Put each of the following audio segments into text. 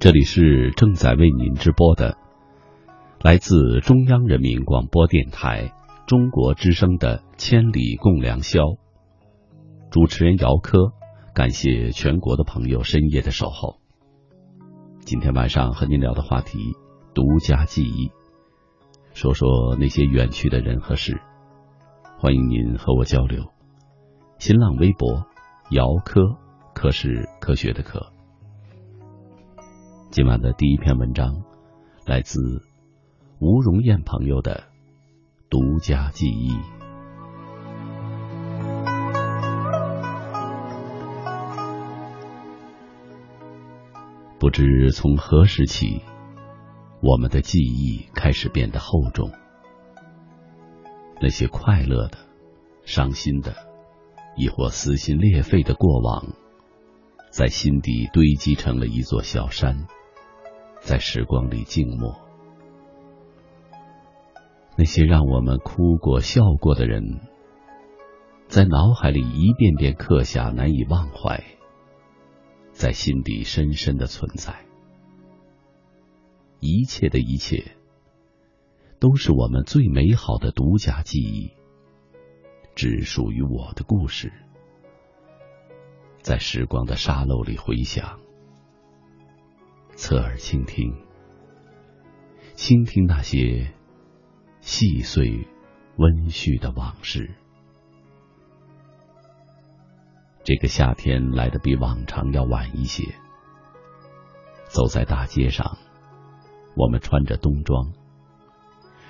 这里是正在为您直播的，来自中央人民广播电台中国之声的《千里共良宵》，主持人姚科，感谢全国的朋友深夜的守候。今天晚上和您聊的话题，独家记忆，说说那些远去的人和事。欢迎您和我交流。新浪微博姚科，科是科学的科。今晚的第一篇文章来自吴荣艳朋友的独家记忆。不知从何时起，我们的记忆开始变得厚重。那些快乐的、伤心的。亦或撕心裂肺的过往，在心底堆积成了一座小山，在时光里静默。那些让我们哭过、笑过的人，在脑海里一遍遍刻下，难以忘怀，在心底深深的存在。一切的一切，都是我们最美好的独家记忆。只属于我的故事，在时光的沙漏里回响。侧耳倾听，倾听那些细碎温煦的往事。这个夏天来的比往常要晚一些。走在大街上，我们穿着冬装，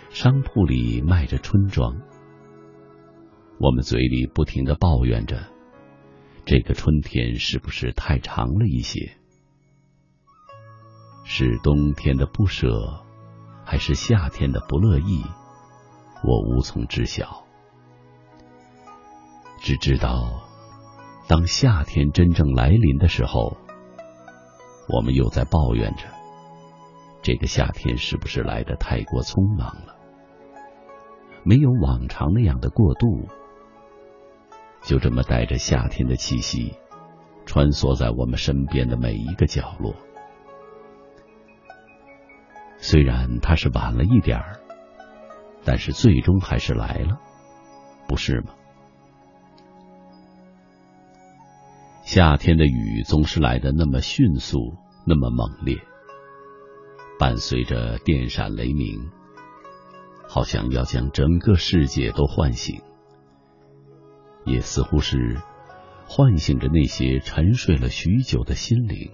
商铺里卖着春装。我们嘴里不停的抱怨着，这个春天是不是太长了一些？是冬天的不舍，还是夏天的不乐意？我无从知晓。只知道，当夏天真正来临的时候，我们又在抱怨着，这个夏天是不是来的太过匆忙了？没有往常那样的过渡。就这么带着夏天的气息，穿梭在我们身边的每一个角落。虽然它是晚了一点儿，但是最终还是来了，不是吗？夏天的雨总是来的那么迅速，那么猛烈，伴随着电闪雷鸣，好像要将整个世界都唤醒。也似乎是唤醒着那些沉睡了许久的心灵。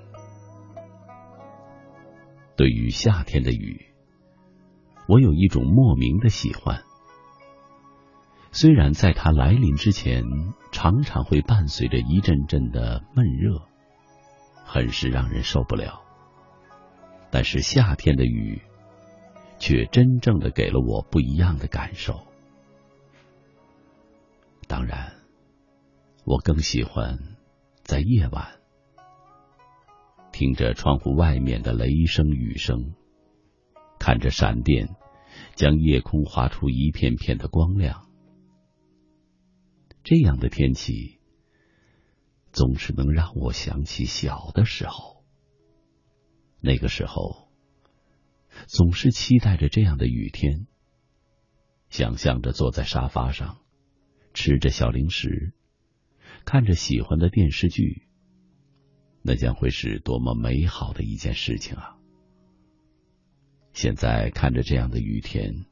对于夏天的雨，我有一种莫名的喜欢。虽然在它来临之前，常常会伴随着一阵阵的闷热，很是让人受不了，但是夏天的雨，却真正的给了我不一样的感受。当然。我更喜欢在夜晚，听着窗户外面的雷声雨声，看着闪电将夜空划出一片片的光亮。这样的天气总是能让我想起小的时候。那个时候，总是期待着这样的雨天，想象着坐在沙发上，吃着小零食。看着喜欢的电视剧，那将会是多么美好的一件事情啊！现在看着这样的雨天，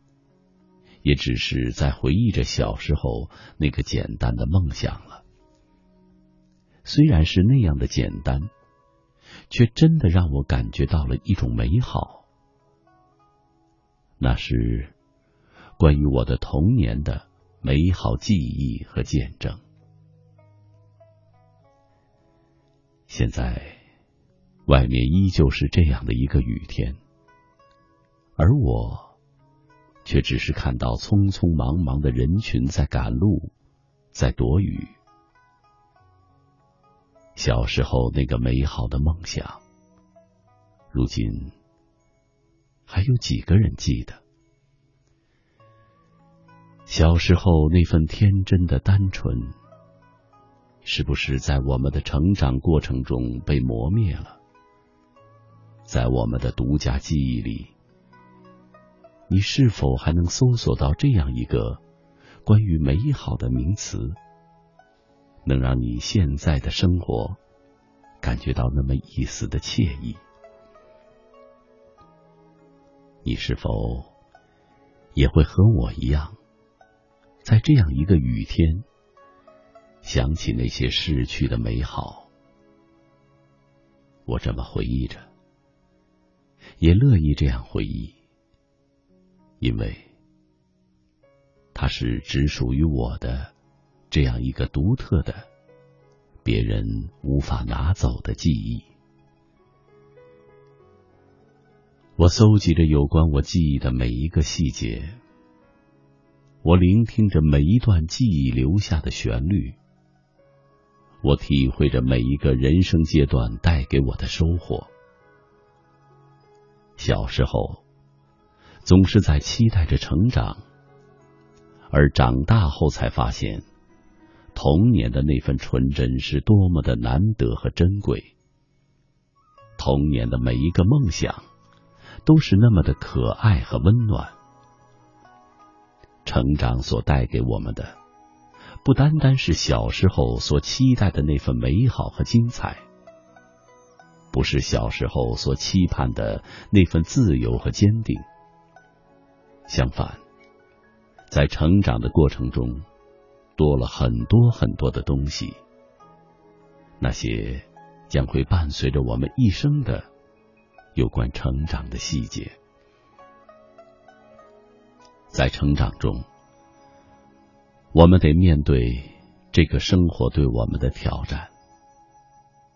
也只是在回忆着小时候那个简单的梦想了。虽然是那样的简单，却真的让我感觉到了一种美好。那是关于我的童年的美好记忆和见证。现在，外面依旧是这样的一个雨天，而我却只是看到匆匆忙忙的人群在赶路，在躲雨。小时候那个美好的梦想，如今还有几个人记得？小时候那份天真的单纯。是不是在我们的成长过程中被磨灭了？在我们的独家记忆里，你是否还能搜索到这样一个关于美好的名词，能让你现在的生活感觉到那么一丝的惬意？你是否也会和我一样，在这样一个雨天，想起那些逝去的美好？我这么回忆着，也乐意这样回忆，因为它是只属于我的这样一个独特的、别人无法拿走的记忆。我搜集着有关我记忆的每一个细节，我聆听着每一段记忆留下的旋律，我体会着每一个人生阶段带给我的收获。小时候，总是在期待着成长，而长大后才发现，童年的那份纯真是多么的难得和珍贵。童年的每一个梦想。都是那么的可爱和温暖。成长所带给我们的，不单单是小时候所期待的那份美好和精彩，不是小时候所期盼的那份自由和坚定。相反，在成长的过程中，多了很多很多的东西，那些将会伴随着我们一生的。有关成长的细节，在成长中，我们得面对这个生活对我们的挑战，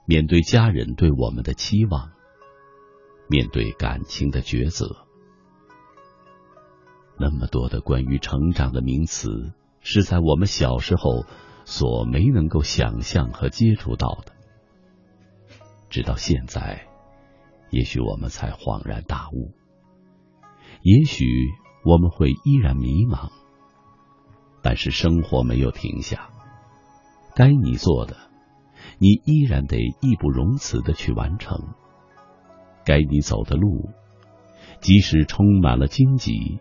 面对家人对我们的期望，面对感情的抉择。那么多的关于成长的名词，是在我们小时候所没能够想象和接触到的，直到现在。也许我们才恍然大悟，也许我们会依然迷茫，但是生活没有停下，该你做的，你依然得义不容辞的去完成；该你走的路，即使充满了荆棘，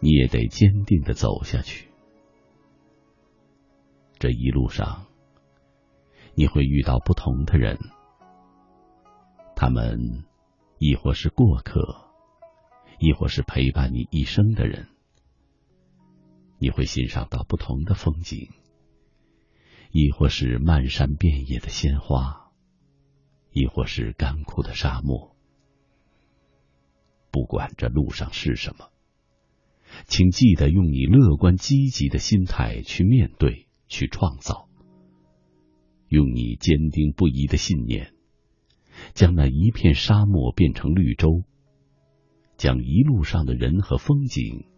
你也得坚定的走下去。这一路上，你会遇到不同的人。他们，亦或是过客，亦或是陪伴你一生的人。你会欣赏到不同的风景，亦或是漫山遍野的鲜花，亦或是干枯的沙漠。不管这路上是什么，请记得用你乐观积极的心态去面对，去创造，用你坚定不移的信念。将那一片沙漠变成绿洲，将一路上的人和风景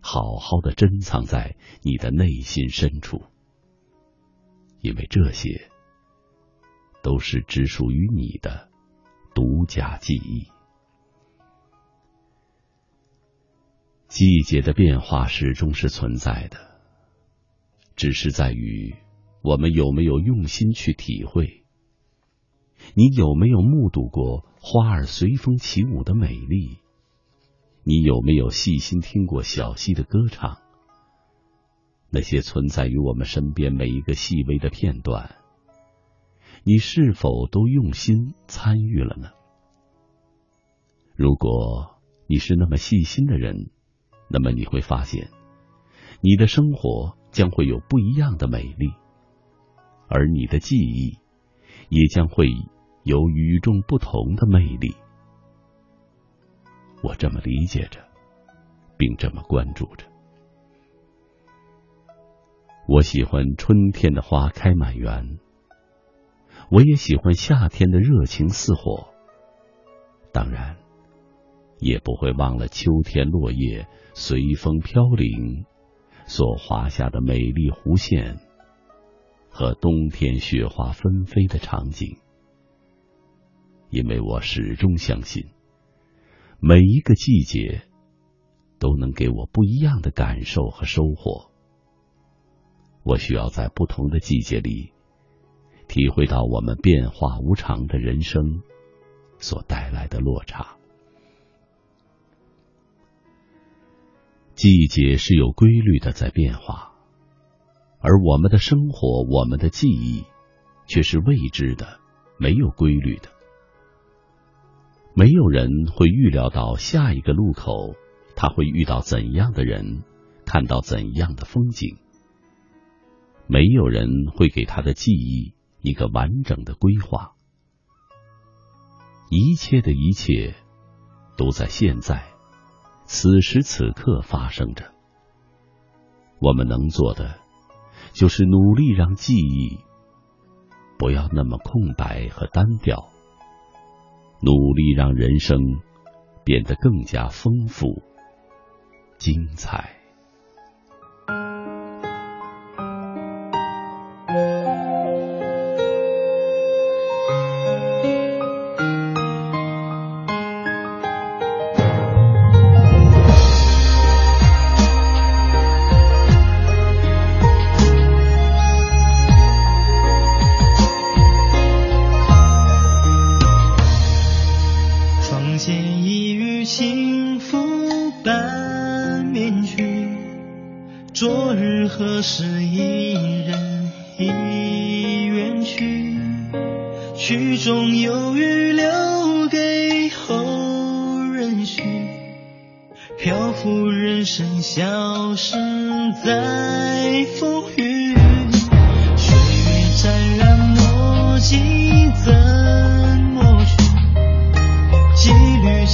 好好的珍藏在你的内心深处，因为这些都是只属于你的独家记忆。季节的变化始终是存在的，只是在于我们有没有用心去体会。你有没有目睹过花儿随风起舞的美丽？你有没有细心听过小溪的歌唱？那些存在于我们身边每一个细微的片段，你是否都用心参与了呢？如果你是那么细心的人，那么你会发现，你的生活将会有不一样的美丽，而你的记忆也将会。有与众不同的魅力，我这么理解着，并这么关注着。我喜欢春天的花开满园，我也喜欢夏天的热情似火。当然，也不会忘了秋天落叶随风飘零所划下的美丽弧线，和冬天雪花纷飞的场景。因为我始终相信，每一个季节都能给我不一样的感受和收获。我需要在不同的季节里，体会到我们变化无常的人生，所带来的落差。季节是有规律的在变化，而我们的生活、我们的记忆却是未知的、没有规律的。没有人会预料到下一个路口他会遇到怎样的人，看到怎样的风景。没有人会给他的记忆一个完整的规划。一切的一切都在现在，此时此刻发生着。我们能做的就是努力让记忆不要那么空白和单调。努力让人生变得更加丰富、精彩。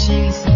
心碎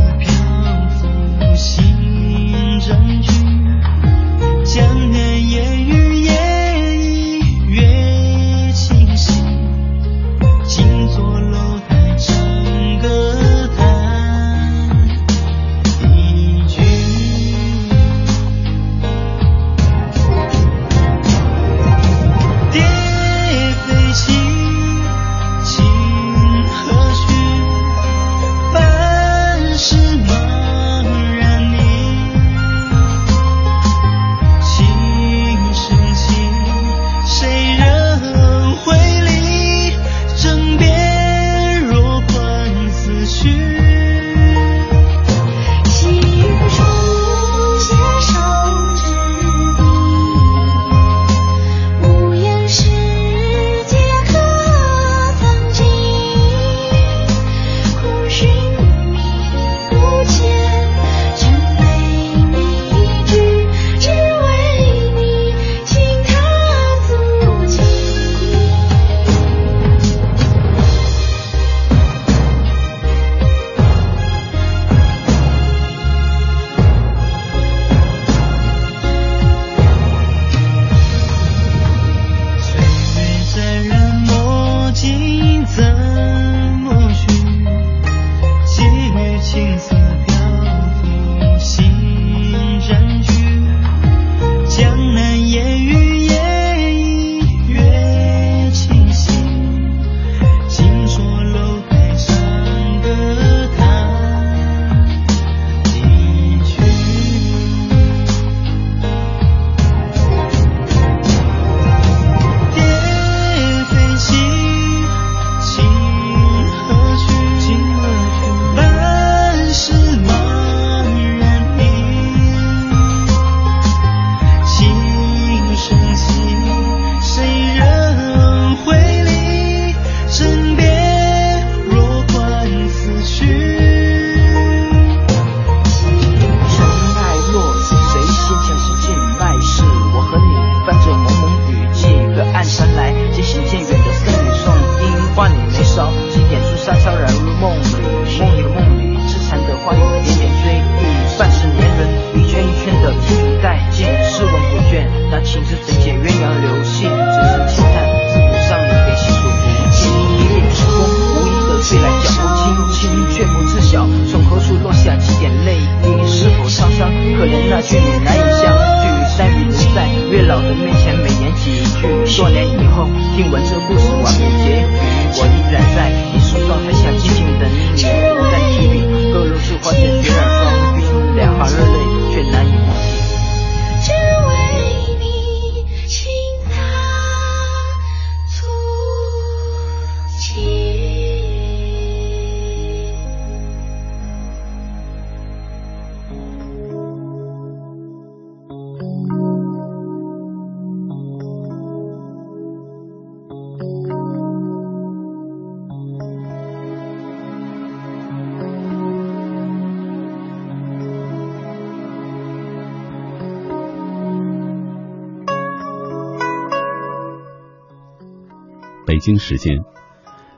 北京时间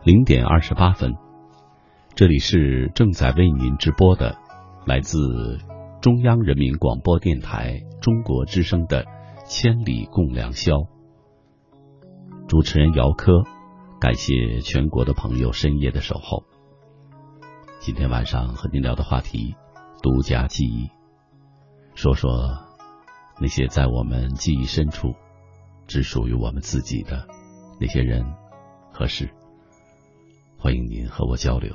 零点二十八分，这里是正在为您直播的来自中央人民广播电台中国之声的《千里共良宵》。主持人姚科，感谢全国的朋友深夜的守候。今天晚上和您聊的话题，独家记忆，说说那些在我们记忆深处只属于我们自己的那些人合适。欢迎您和我交流。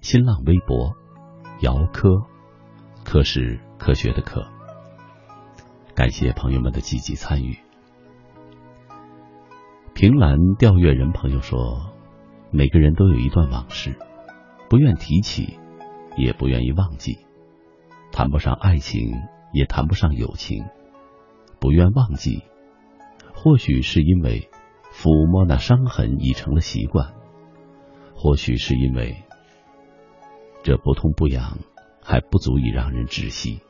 新浪微博姚科，科是科学的科。感谢朋友们的积极参与。平栏钓月人朋友说，每个人都有一段往事。不愿提起，也不愿意忘记，谈不上爱情，也谈不上友情。不愿忘记，或许是因为抚摸那伤痕已成了习惯，或许是因为这不痛不痒还不足以让人窒息。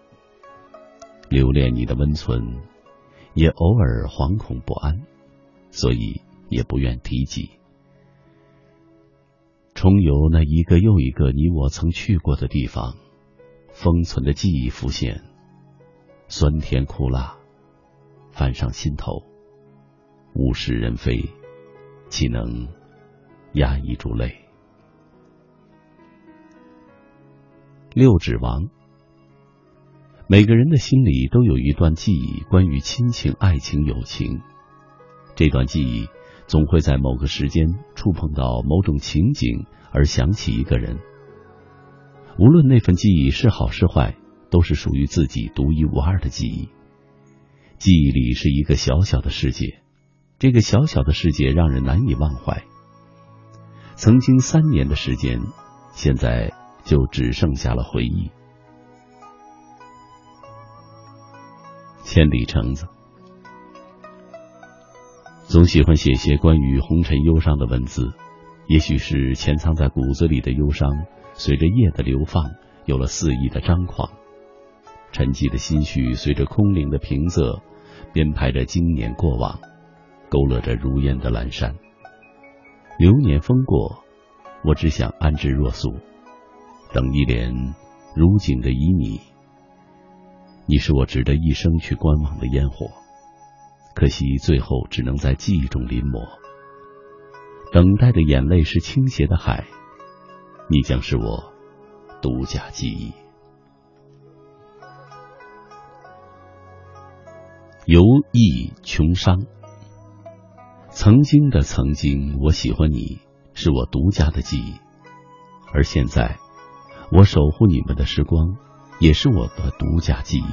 留恋你的温存，也偶尔惶恐不安，所以也不愿提及。重游那一个又一个你我曾去过的地方，封存的记忆浮现，酸甜苦辣泛上心头。物是人非，岂能压抑住泪？六指王，每个人的心里都有一段记忆，关于亲情、爱情、友情。这段记忆。总会在某个时间触碰到某种情景，而想起一个人。无论那份记忆是好是坏，都是属于自己独一无二的记忆。记忆里是一个小小的世界，这个小小的世界让人难以忘怀。曾经三年的时间，现在就只剩下了回忆。千里橙子。总喜欢写些关于红尘忧伤的文字，也许是潜藏在骨子里的忧伤，随着夜的流放，有了肆意的张狂；沉寂的心绪随着空灵的平仄，编排着经年过往，勾勒着如烟的阑珊。流年风过，我只想安之若素，等一帘如锦的旖旎。你是我值得一生去观望的烟火。可惜，最后只能在记忆中临摹。等待的眼泪是倾斜的海，你将是我独家记忆。游艺穷伤，曾经的曾经，我喜欢你，是我独家的记忆。而现在，我守护你们的时光，也是我的独家记忆。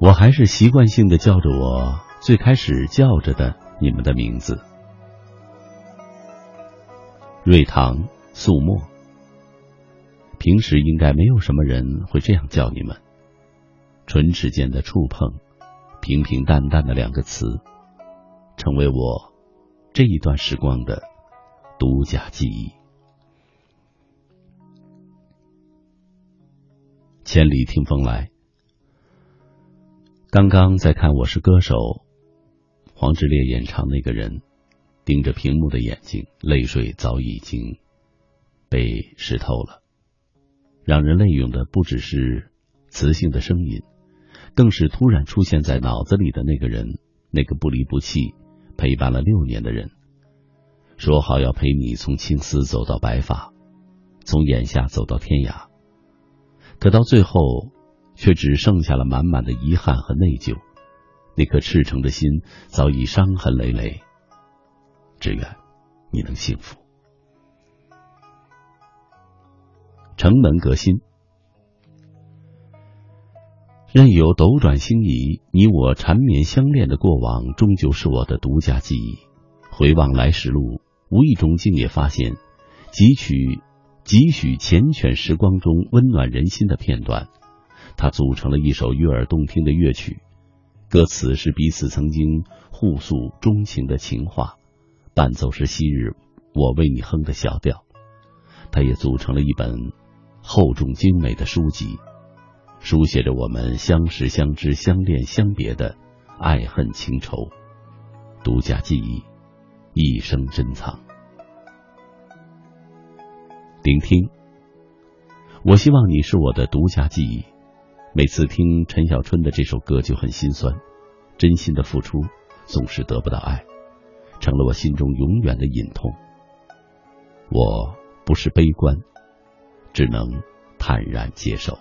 我还是习惯性的叫着我最开始叫着的你们的名字，瑞堂、素墨。平时应该没有什么人会这样叫你们。唇齿间的触碰，平平淡淡的两个词，成为我这一段时光的独家记忆。千里听风来。刚刚在看《我是歌手》，黄致列演唱那个人，盯着屏幕的眼睛，泪水早已经被湿透了。让人泪涌的不只是磁性的声音，更是突然出现在脑子里的那个人，那个不离不弃、陪伴了六年的人，说好要陪你从青丝走到白发，从眼下走到天涯，可到最后。却只剩下了满满的遗憾和内疚，那颗赤诚的心早已伤痕累累。只愿你能幸福。城门革新，任由斗转星移，你我缠绵相恋的过往，终究是我的独家记忆。回望来时路，无意中竟也发现，几许几许缱绻时光中温暖人心的片段。它组成了一首悦耳动听的乐曲，歌词是彼此曾经互诉衷情的情话，伴奏是昔日我为你哼的小调。它也组成了一本厚重精美的书籍，书写着我们相识、相知、相恋、相别的爱恨情仇。独家记忆，一生珍藏。聆听，我希望你是我的独家记忆。每次听陈小春的这首歌就很心酸，真心的付出总是得不到爱，成了我心中永远的隐痛。我不是悲观，只能坦然接受。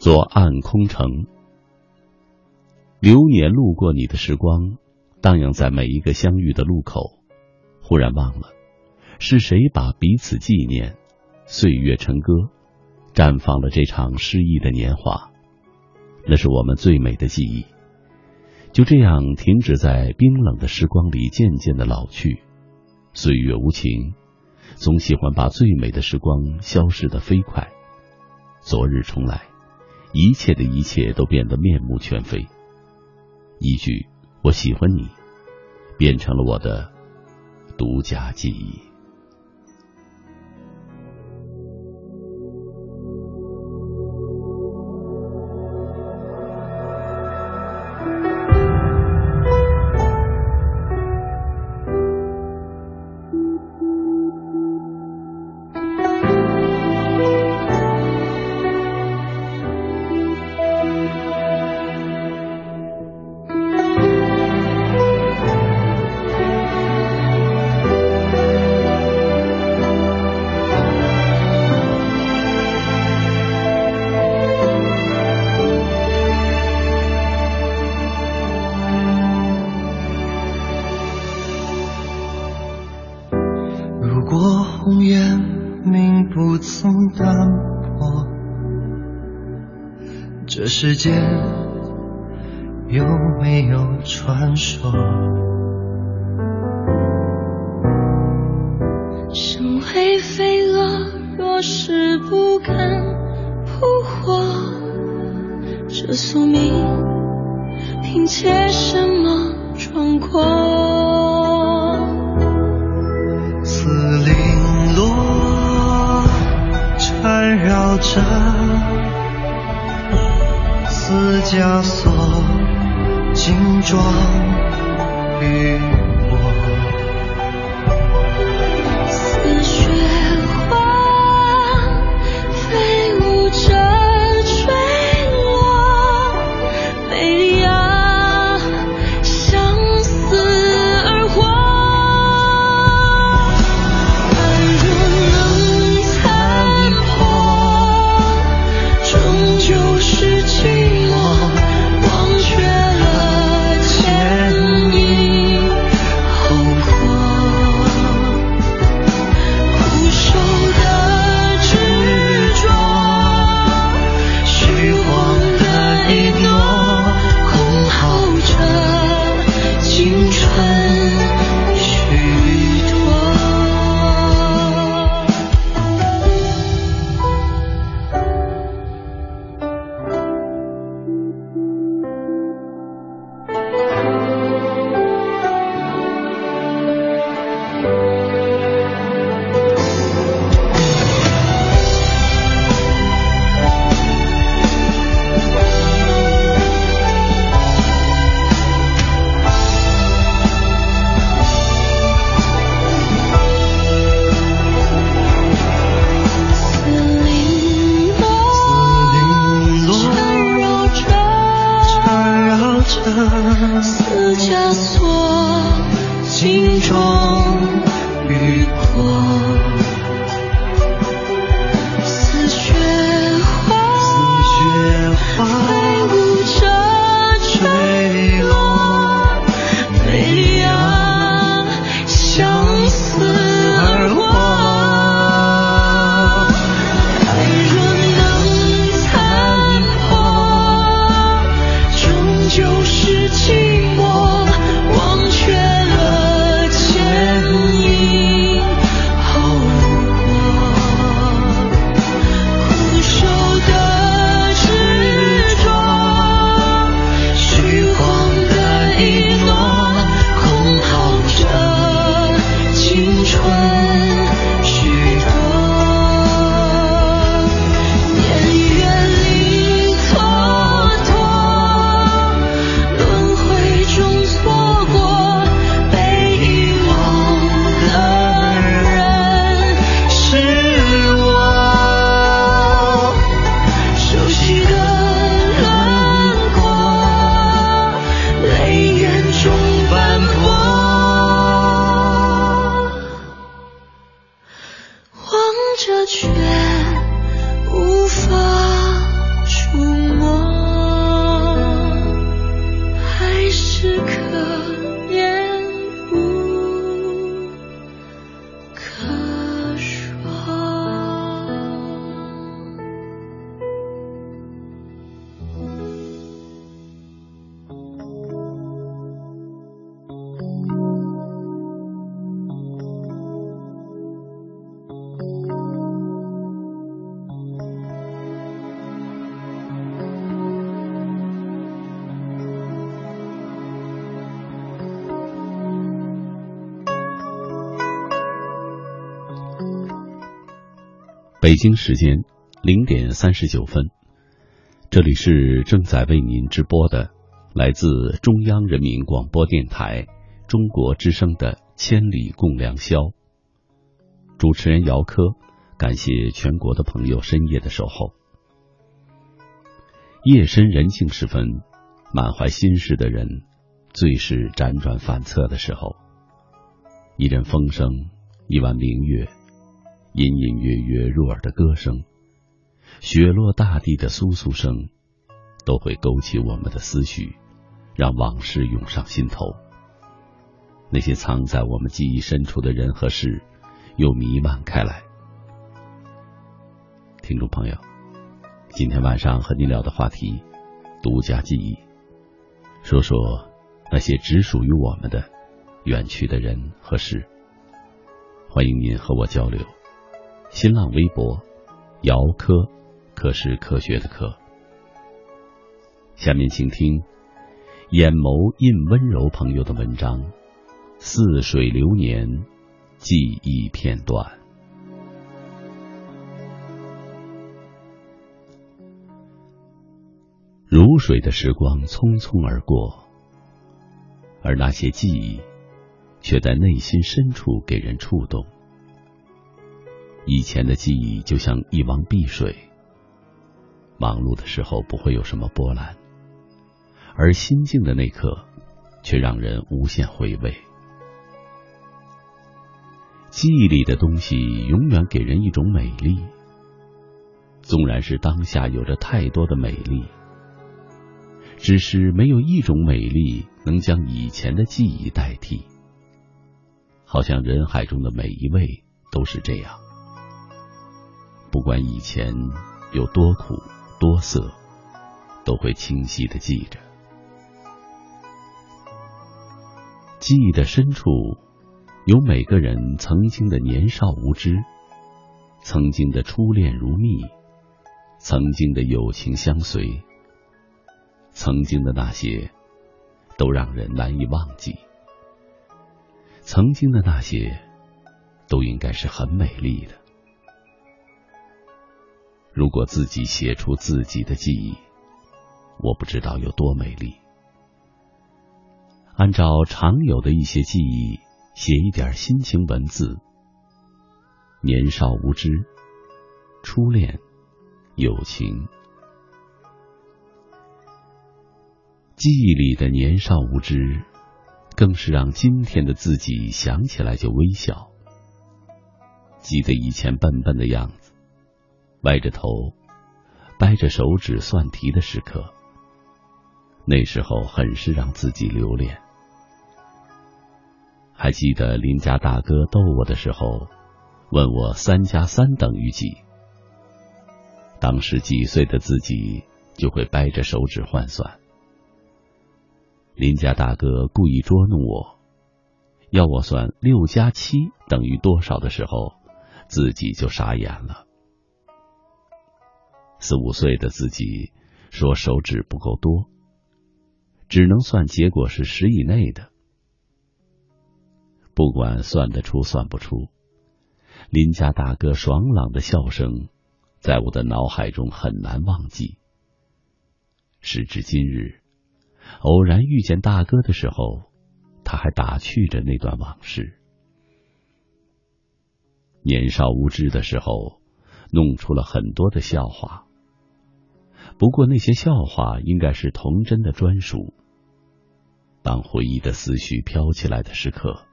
左岸空城，流年路过你的时光，荡漾在每一个相遇的路口。忽然忘了，是谁把彼此纪念，岁月成歌，绽放了这场诗意的年华。那是我们最美的记忆，就这样停止在冰冷的时光里，渐渐的老去。岁月无情，总喜欢把最美的时光消逝的飞快。昨日重来，一切的一切都变得面目全非。一句“我喜欢你”，变成了我的。独家记忆。北京时间零点三十九分，这里是正在为您直播的来自中央人民广播电台中国之声的《千里共良宵》。主持人姚科，感谢全国的朋友深夜的守候。夜深人静时分，满怀心事的人，最是辗转反侧的时候。一阵风声，一弯明月。隐隐约约入耳的歌声，雪落大地的簌簌声，都会勾起我们的思绪，让往事涌上心头。那些藏在我们记忆深处的人和事，又弥漫开来。听众朋友，今天晚上和您聊的话题，独家记忆，说说那些只属于我们的远去的人和事。欢迎您和我交流。新浪微博，姚科，科是科学的科。下面请听眼眸印温柔朋友的文章《似水流年，记忆片段》。如水的时光匆匆而过，而那些记忆，却在内心深处给人触动。以前的记忆就像一汪碧水，忙碌的时候不会有什么波澜，而心静的那刻，却让人无限回味。记忆里的东西永远给人一种美丽，纵然是当下有着太多的美丽，只是没有一种美丽能将以前的记忆代替。好像人海中的每一位都是这样。不管以前有多苦多涩，都会清晰的记着。记忆的深处，有每个人曾经的年少无知，曾经的初恋如蜜，曾经的友情相随，曾经的那些，都让人难以忘记。曾经的那些，都应该是很美丽的。如果自己写出自己的记忆，我不知道有多美丽。按照常有的一些记忆，写一点心情文字。年少无知，初恋，友情，记忆里的年少无知，更是让今天的自己想起来就微笑。记得以前笨笨的样子。歪着头，掰着手指算题的时刻，那时候很是让自己留恋。还记得邻家大哥逗我的时候，问我三加三等于几？当时几岁的自己就会掰着手指换算。邻家大哥故意捉弄我，要我算六加七等于多少的时候，自己就傻眼了。四五岁的自己说手指不够多，只能算结果是十以内的。不管算得出算不出，邻家大哥爽朗的笑声在我的脑海中很难忘记。时至今日，偶然遇见大哥的时候，他还打趣着那段往事。年少无知的时候，弄出了很多的笑话。不过那些笑话应该是童真的专属。当回忆的思绪飘起来的时刻，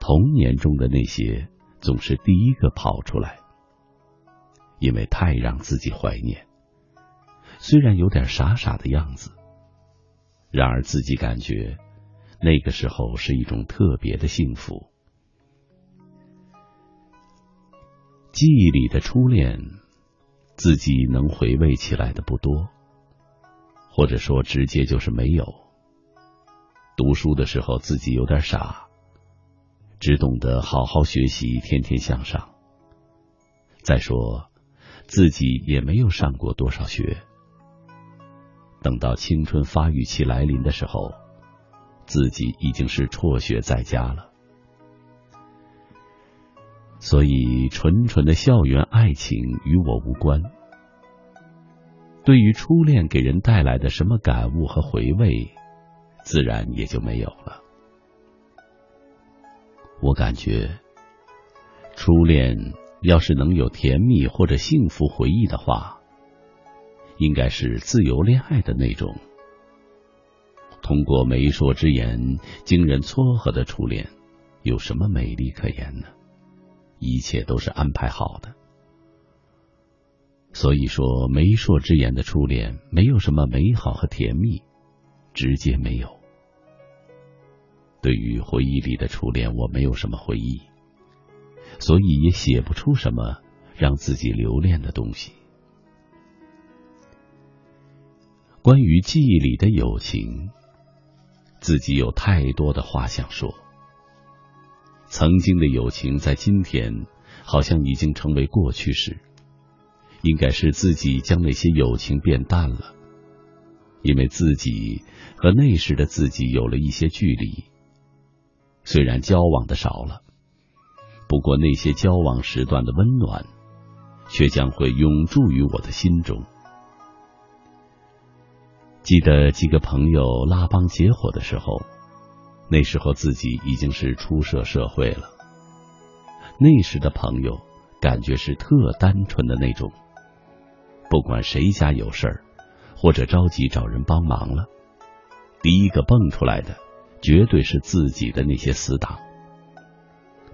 童年中的那些总是第一个跑出来，因为太让自己怀念。虽然有点傻傻的样子，然而自己感觉那个时候是一种特别的幸福。记忆里的初恋。自己能回味起来的不多，或者说直接就是没有。读书的时候自己有点傻，只懂得好好学习，天天向上。再说自己也没有上过多少学。等到青春发育期来临的时候，自己已经是辍学在家了。所以纯纯的校园爱情与我无关。对于初恋给人带来的什么感悟和回味，自然也就没有了。我感觉，初恋要是能有甜蜜或者幸福回忆的话，应该是自由恋爱的那种。通过媒妁之言、经人撮合的初恋，有什么美丽可言呢？一切都是安排好的。所以说，媒妁之言的初恋没有什么美好和甜蜜，直接没有。对于回忆里的初恋，我没有什么回忆，所以也写不出什么让自己留恋的东西。关于记忆里的友情，自己有太多的话想说。曾经的友情，在今天好像已经成为过去式。应该是自己将那些友情变淡了，因为自己和那时的自己有了一些距离。虽然交往的少了，不过那些交往时段的温暖，却将会永驻于我的心中。记得几个朋友拉帮结伙的时候，那时候自己已经是初涉社会了。那时的朋友，感觉是特单纯的那种。不管谁家有事儿，或者着急找人帮忙了，第一个蹦出来的绝对是自己的那些死党。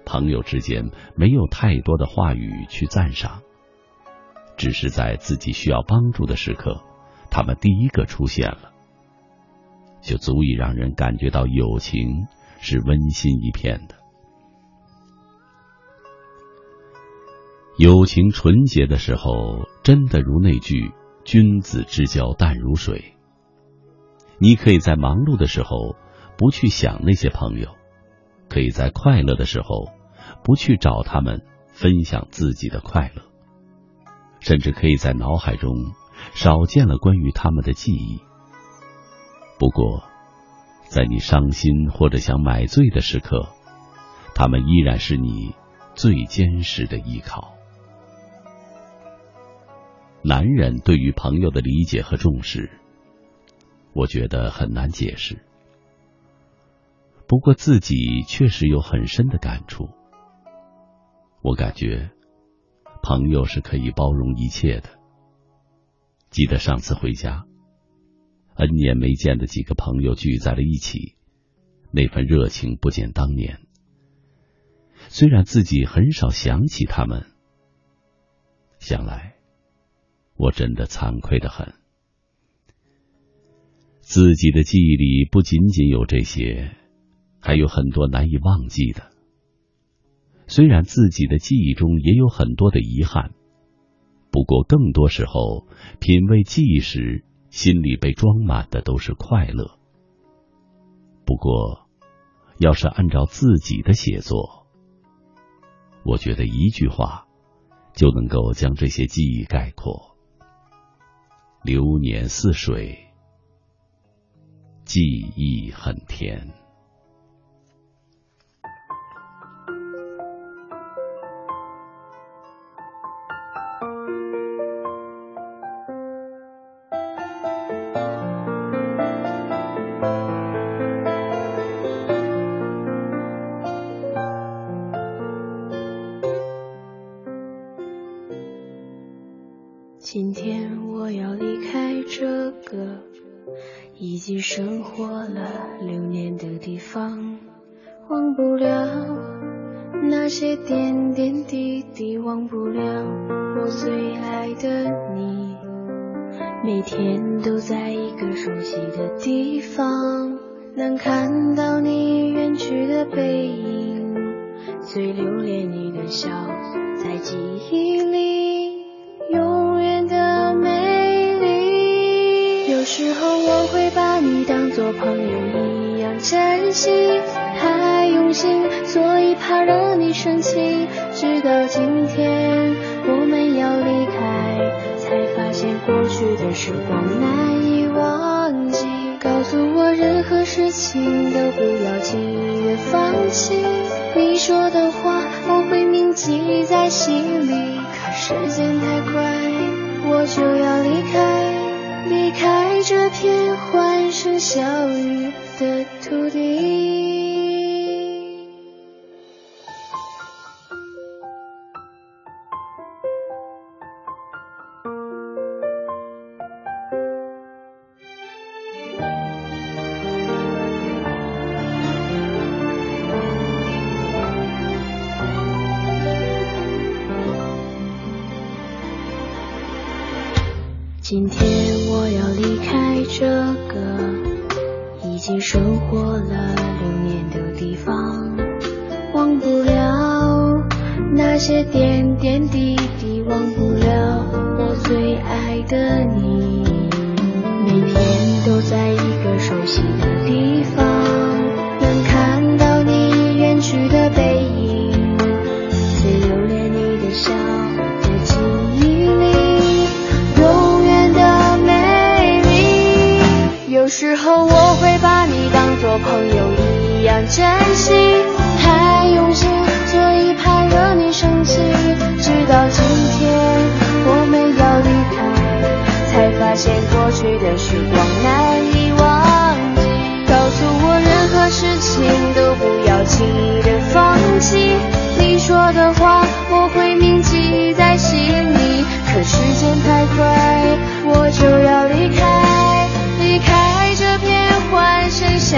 朋友之间没有太多的话语去赞赏，只是在自己需要帮助的时刻，他们第一个出现了，就足以让人感觉到友情是温馨一片的。友情纯洁的时候，真的如那句“君子之交淡如水”。你可以在忙碌的时候不去想那些朋友，可以在快乐的时候不去找他们分享自己的快乐，甚至可以在脑海中少见了关于他们的记忆。不过，在你伤心或者想买醉的时刻，他们依然是你最坚实的依靠。男人对于朋友的理解和重视，我觉得很难解释。不过自己确实有很深的感触。我感觉朋友是可以包容一切的。记得上次回家，N 年没见的几个朋友聚在了一起，那份热情不减当年。虽然自己很少想起他们，想来。我真的惭愧的很，自己的记忆里不仅仅有这些，还有很多难以忘记的。虽然自己的记忆中也有很多的遗憾，不过更多时候品味记忆时，心里被装满的都是快乐。不过，要是按照自己的写作，我觉得一句话就能够将这些记忆概括。流年似水，记忆很甜。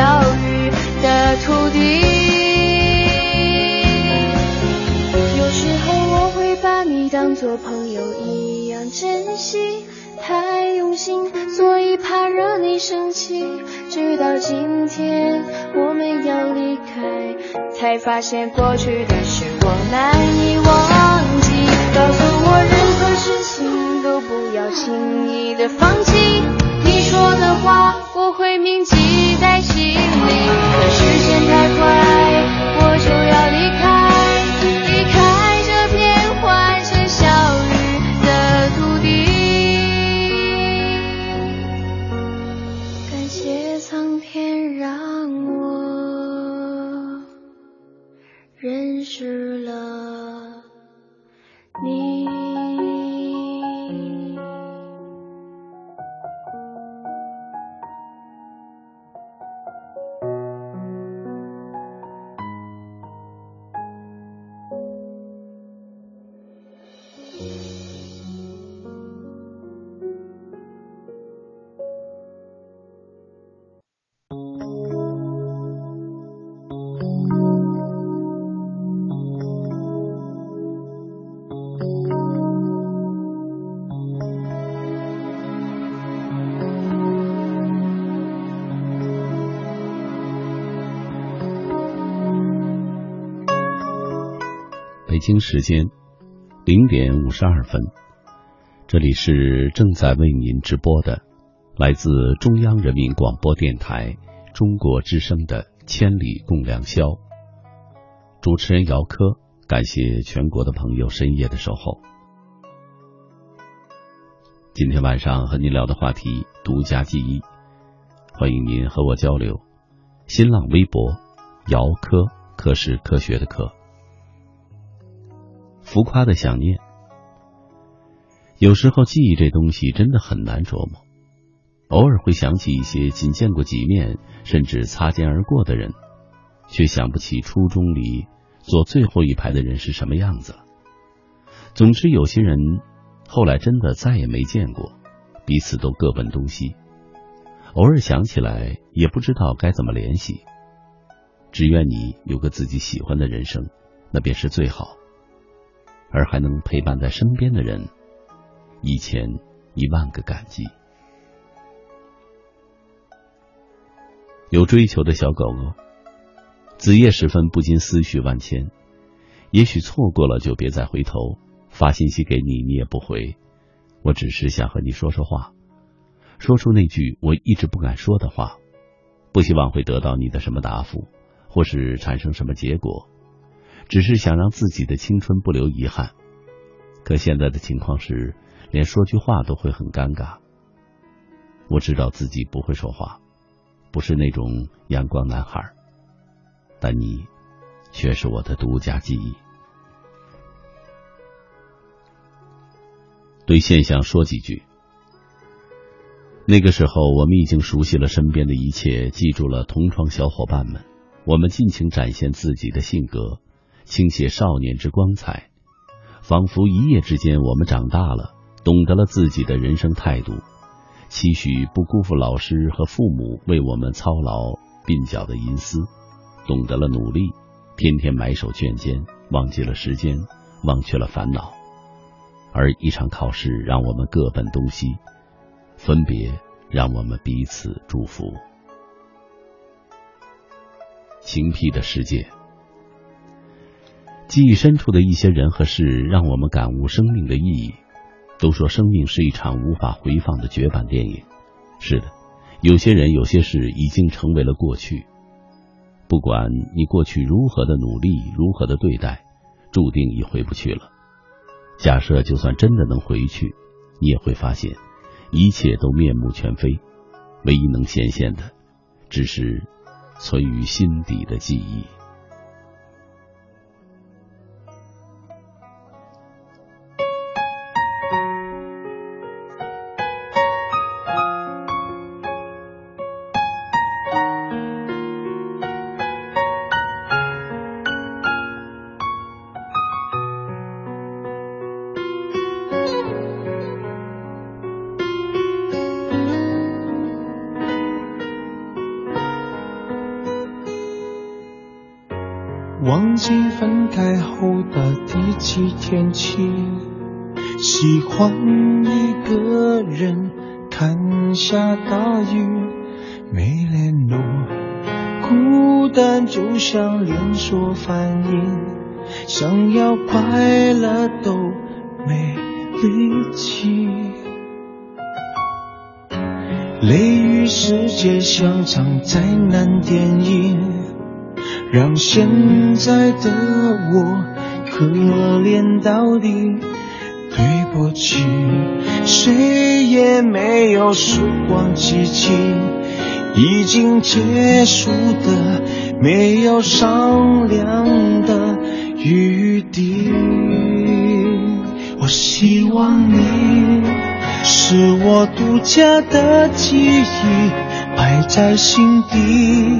声笑语的土地。有时候我会把你当作朋友一样珍惜，太用心，所以怕惹你生气。直到今天我们要离开，才发现过去的时光难以忘记。告诉我任何事情都不要轻易的放弃，你说的话我会铭记在心里。北京时间零点五十二分，这里是正在为您直播的来自中央人民广播电台中国之声的《千里共良宵》，主持人姚科，感谢全国的朋友深夜的守候。今天晚上和您聊的话题独家记忆，欢迎您和我交流。新浪微博姚科，科是科学的科。浮夸的想念，有时候记忆这东西真的很难琢磨。偶尔会想起一些仅见过几面，甚至擦肩而过的人，却想不起初中里坐最后一排的人是什么样子。总之，有些人后来真的再也没见过，彼此都各奔东西。偶尔想起来，也不知道该怎么联系。只愿你有个自己喜欢的人生，那便是最好。而还能陪伴在身边的人，一千一万个感激。有追求的小狗狗，子夜时分不禁思绪万千。也许错过了就别再回头，发信息给你你也不回，我只是想和你说说话，说出那句我一直不敢说的话。不希望会得到你的什么答复，或是产生什么结果。只是想让自己的青春不留遗憾，可现在的情况是，连说句话都会很尴尬。我知道自己不会说话，不是那种阳光男孩，但你却是我的独家记忆。对现象说几句。那个时候，我们已经熟悉了身边的一切，记住了同窗小伙伴们。我们尽情展现自己的性格，倾泻少年之光彩，仿佛一夜之间我们长大了，懂得了自己的人生态度，期许不辜负老师和父母为我们操劳鬓角的银丝，懂得了努力，天天埋首卷尖，忘记了时间，忘却了烦恼，而一场考试让我们各奔东西。分别让我们彼此祝福。晴僻的世界，记忆深处的一些人和事，让我们感悟生命的意义。都说生命是一场无法回放的绝版电影。是的，有些人、有些事已经成为了过去。不管你过去如何的努力，如何的对待，注定已回不去了。假设就算真的能回去，你也会发现。一切都面目全非，唯一能显现的，只是存于心底的记忆。天气，喜欢一个人看下大雨，没联络，孤单就像连锁反应，想要快乐都没力气。雷雨世界像场灾难电影，让现在的我。可怜到底，对不起，谁也没有时光机器，已经结束的，没有商量的余地。我希望你是我独家的记忆，摆在心底，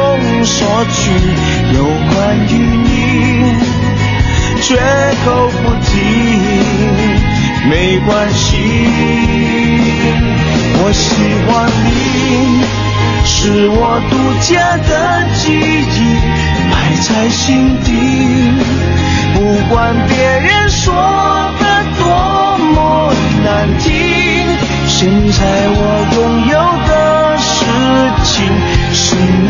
封锁区，有关于你，绝口不提，没关系。我喜欢你，是我独家的记忆，埋在心底。不管别人说的多么难听，现在我拥有的事情是你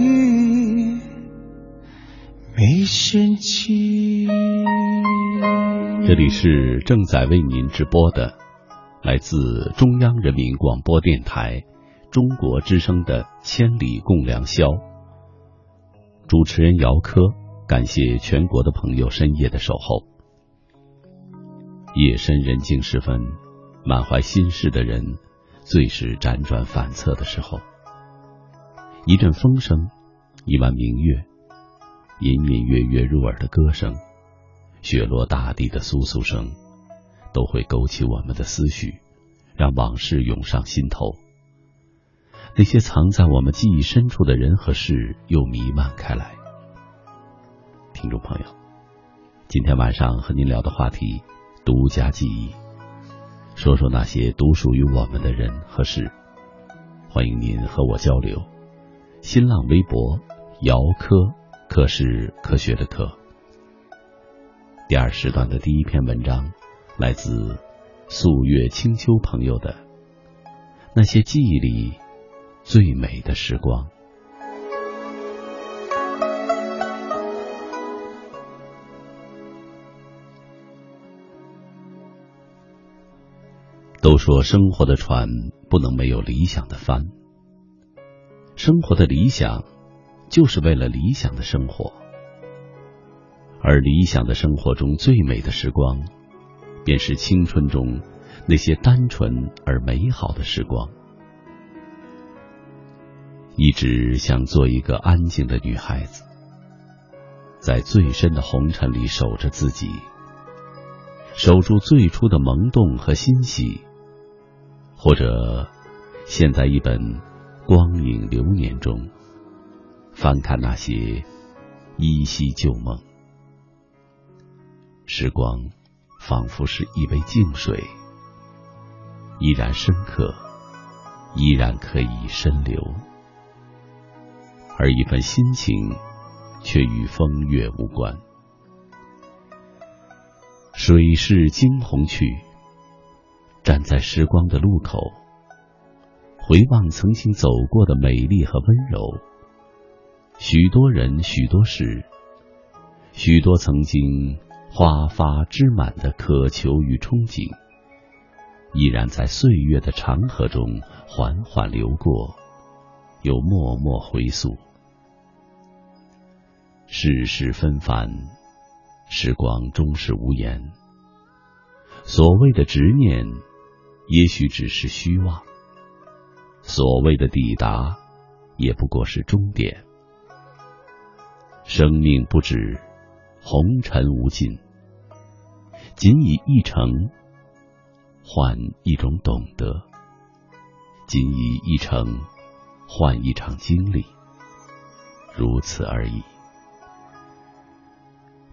没嫌弃。这里是正在为您直播的，来自中央人民广播电台中国之声的《千里共良宵》，主持人姚科，感谢全国的朋友深夜的守候。夜深人静时分，满怀心事的人，最是辗转反侧的时候。一阵风声，一弯明月，隐隐约约入耳的歌声。雪落大地的簌簌声，都会勾起我们的思绪，让往事涌上心头。那些藏在我们记忆深处的人和事，又弥漫开来。听众朋友，今天晚上和您聊的话题，独家记忆，说说那些独属于我们的人和事。欢迎您和我交流。新浪微博：姚科，科是科学的课。第二时段的第一篇文章，来自素月清秋朋友的那些记忆里最美的时光。都说生活的船不能没有理想的帆，生活的理想就是为了理想的生活。而理想的生活中最美的时光，便是青春中那些单纯而美好的时光。一直想做一个安静的女孩子，在最深的红尘里守着自己，守住最初的萌动和欣喜，或者陷在一本光影流年中，翻看那些依稀旧梦。时光仿佛是一杯静水，依然深刻，依然可以深流；而一份心情却与风月无关。水逝惊鸿去，站在时光的路口，回望曾经走过的美丽和温柔，许多人，许多事，许多曾经。花发枝满的渴求与憧憬，依然在岁月的长河中缓缓流过，又默默回溯。世事纷繁，时光终是无言。所谓的执念，也许只是虚妄；所谓的抵达，也不过是终点。生命不止。红尘无尽，仅以一程换一种懂得，仅以一程换一场经历，如此而已。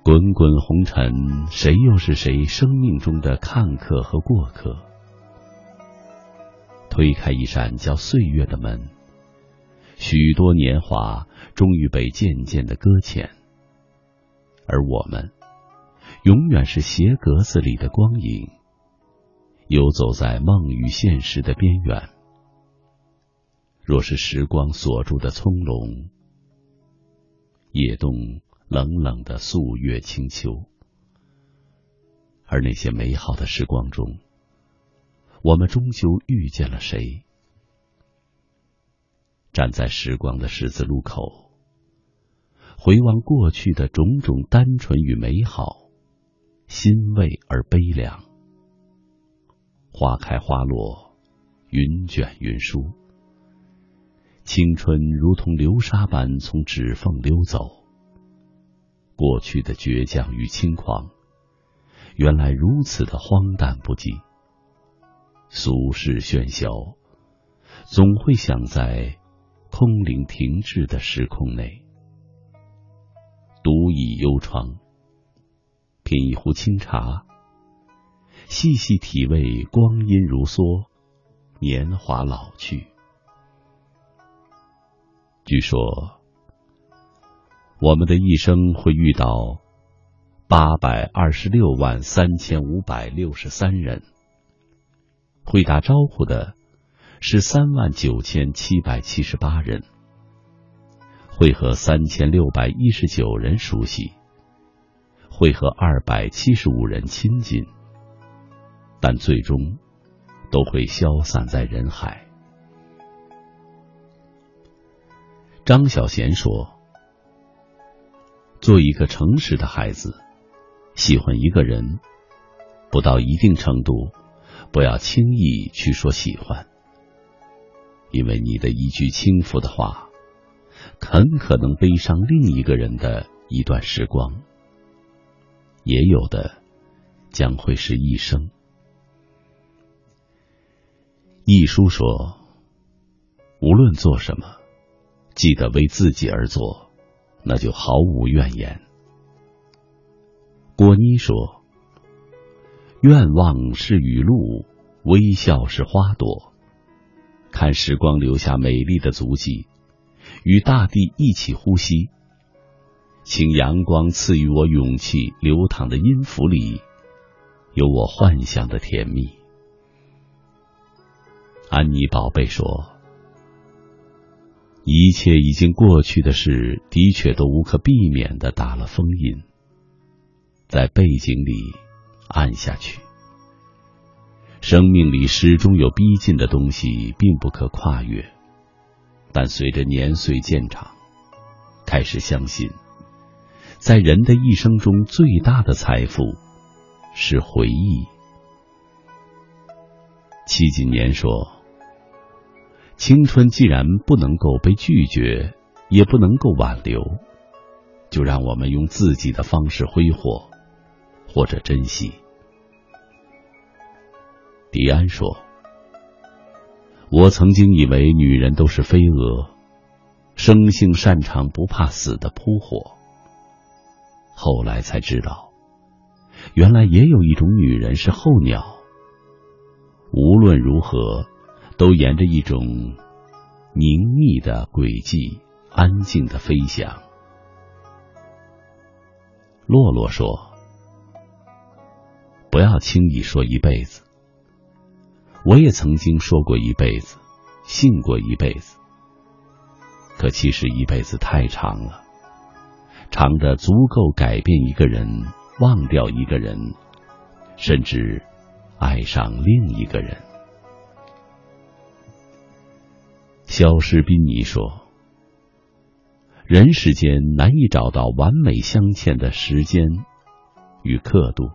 滚滚红尘，谁又是谁生命中的看客和过客？推开一扇叫岁月的门，许多年华终于被渐渐的搁浅。而我们，永远是鞋格子里的光影，游走在梦与现实的边缘。若是时光锁住的葱茏，夜冬冷冷的素月清秋，而那些美好的时光中，我们终究遇见了谁？站在时光的十字路口。回望过去的种种单纯与美好，欣慰而悲凉。花开花落，云卷云舒。青春如同流沙般从指缝溜走，过去的倔强与轻狂，原来如此的荒诞不羁。俗世喧嚣，总会想在空灵停滞的时空内，独倚幽窗，品一壶清茶，细细体味光阴如梭，年华老去。据说，我们的一生会遇到八百二十六万三千五百六十三人，会打招呼的是三万九千七百七十八人，会和三千六百一十九人熟悉，会和二百七十五人亲近，但最终都会消散在人海。张小娴说：“做一个诚实的孩子，喜欢一个人，不到一定程度，不要轻易去说喜欢，因为你的一句轻浮的话，很可能悲伤另一个人的一段时光，也有的将会是一生。”一书说：“无论做什么。”记得为自己而做，那就毫无怨言。郭妮说：“愿望是雨露，微笑是花朵。看时光留下美丽的足迹，与大地一起呼吸。请阳光赐予我勇气，流淌的音符里有我幻想的甜蜜。”安妮宝贝说。一切已经过去的事，的确都无可避免的打了封印，在背景里暗下去。生命里始终有逼近的东西，并不可跨越。但随着年岁渐长，开始相信，在人的一生中最大的财富是回忆。戚锦年说。青春既然不能够被拒绝，也不能够挽留，就让我们用自己的方式挥霍，或者珍惜。迪安说：“我曾经以为女人都是飞蛾，生性擅长不怕死的扑火。后来才知道，原来也有一种女人是候鸟。无论如何。”都沿着一种凝密的轨迹，安静的飞翔。洛洛说：“不要轻易说一辈子。”我也曾经说过一辈子，信过一辈子。可其实一辈子太长了，长的足够改变一个人，忘掉一个人，甚至爱上另一个人。肖士宾尼说：“人世间难以找到完美镶嵌的时间与刻度，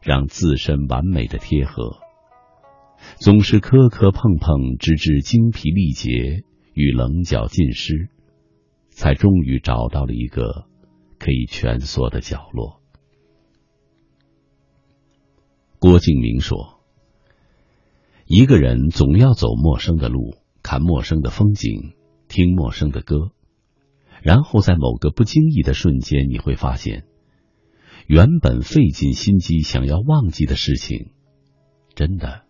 让自身完美的贴合，总是磕磕碰碰，直至精疲力竭与棱角尽失，才终于找到了一个可以蜷缩的角落。”郭敬明说：“一个人总要走陌生的路。”看陌生的风景，听陌生的歌，然后在某个不经意的瞬间，你会发现，原本费尽心机想要忘记的事情，真的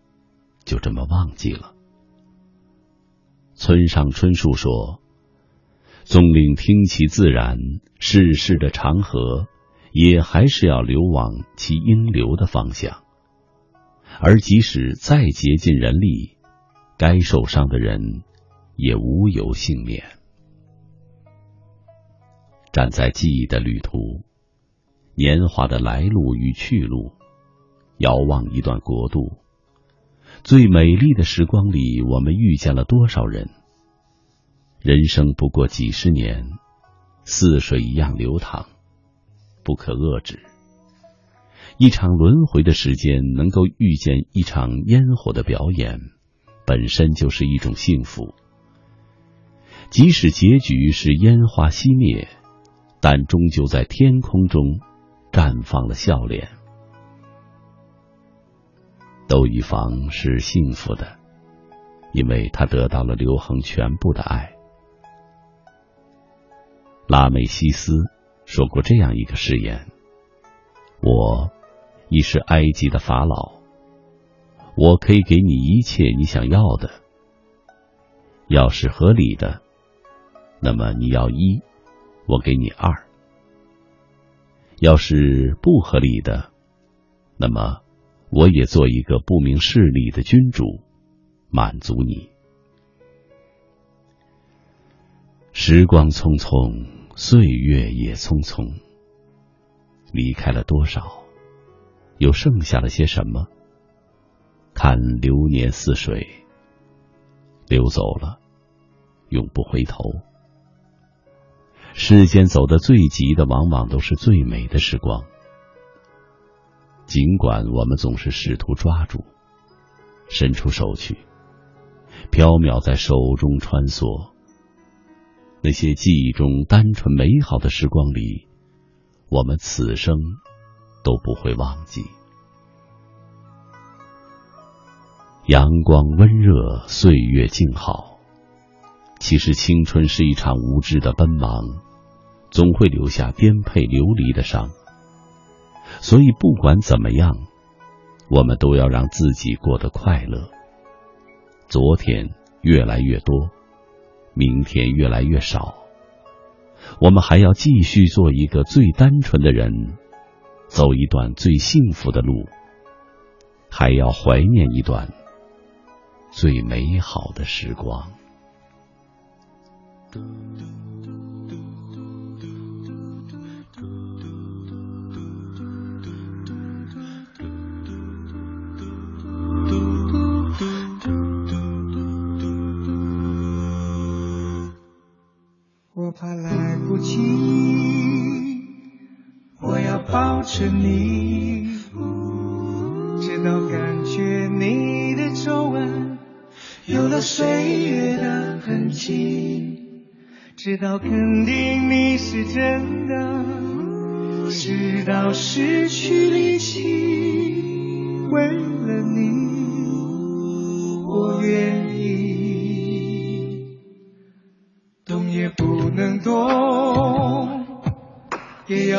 就这么忘记了。村上春树说：“纵令听其自然，世事的长河，也还是要流往其应流的方向。而即使再竭尽人力。”该受伤的人也无由幸免。站在记忆的旅途，年华的来路与去路，遥望一段国度，最美丽的时光里，我们遇见了多少人？人生不过几十年，似水一样流淌，不可遏制。一场轮回的时间，能够遇见一场烟火的表演。本身就是一种幸福。即使结局是烟花熄灭，但终究在天空中绽放了笑脸。窦漪房是幸福的，因为他得到了刘恒全部的爱。拉美西斯说过这样一个誓言：“我已是埃及的法老，我可以给你一切你想要的。要是合理的。”那么你要一，我给你二。要是不合理的，那么我也做一个不明事理的君主，满足你。时光匆匆，岁月也匆匆，离开了多少，又剩下了些什么？看流年似水，流走了，永不回头。世间走得最急的，往往都是最美的时光。尽管我们总是试图抓住，伸出手去，飘渺在手中穿梭。那些记忆中单纯美好的时光里，我们此生都不会忘记。阳光温热，岁月静好。其实青春是一场无知的奔忙，总会留下颠沛流离的伤。所以不管怎么样，我们都要让自己过得快乐。昨天越来越多，明天越来越少。我们还要继续做一个最单纯的人，走一段最幸福的路，还要怀念一段最美好的时光。着你，直到感觉你的皱纹有了岁月的痕迹。直到肯定你是真的，直到失去力气，为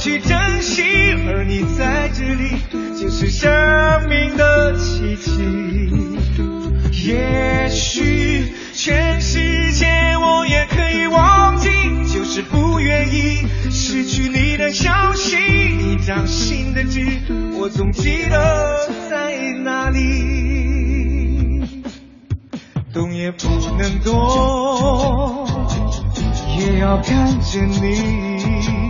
去珍惜，而你在这里就是生命的奇迹。也许。全世界我也可以忘记，就是不愿意失去你的消息。你掌心的痣，我总记得在哪里。动也不能动，也要看着你，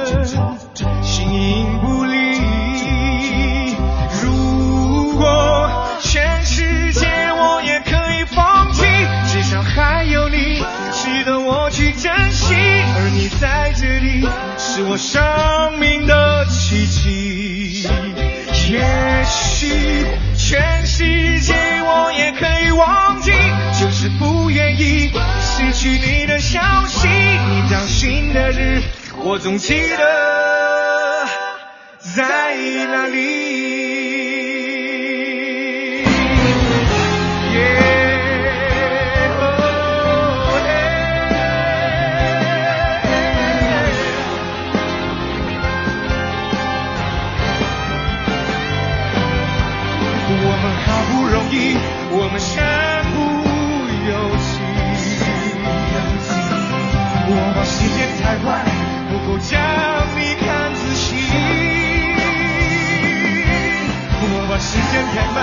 我生命的奇迹。也许。全世界我也可以忘记，就是不愿意失去你的消息。你掌心的日，我总记得在哪里。我怕时间太快，不够将你看仔细。我把时间太慢，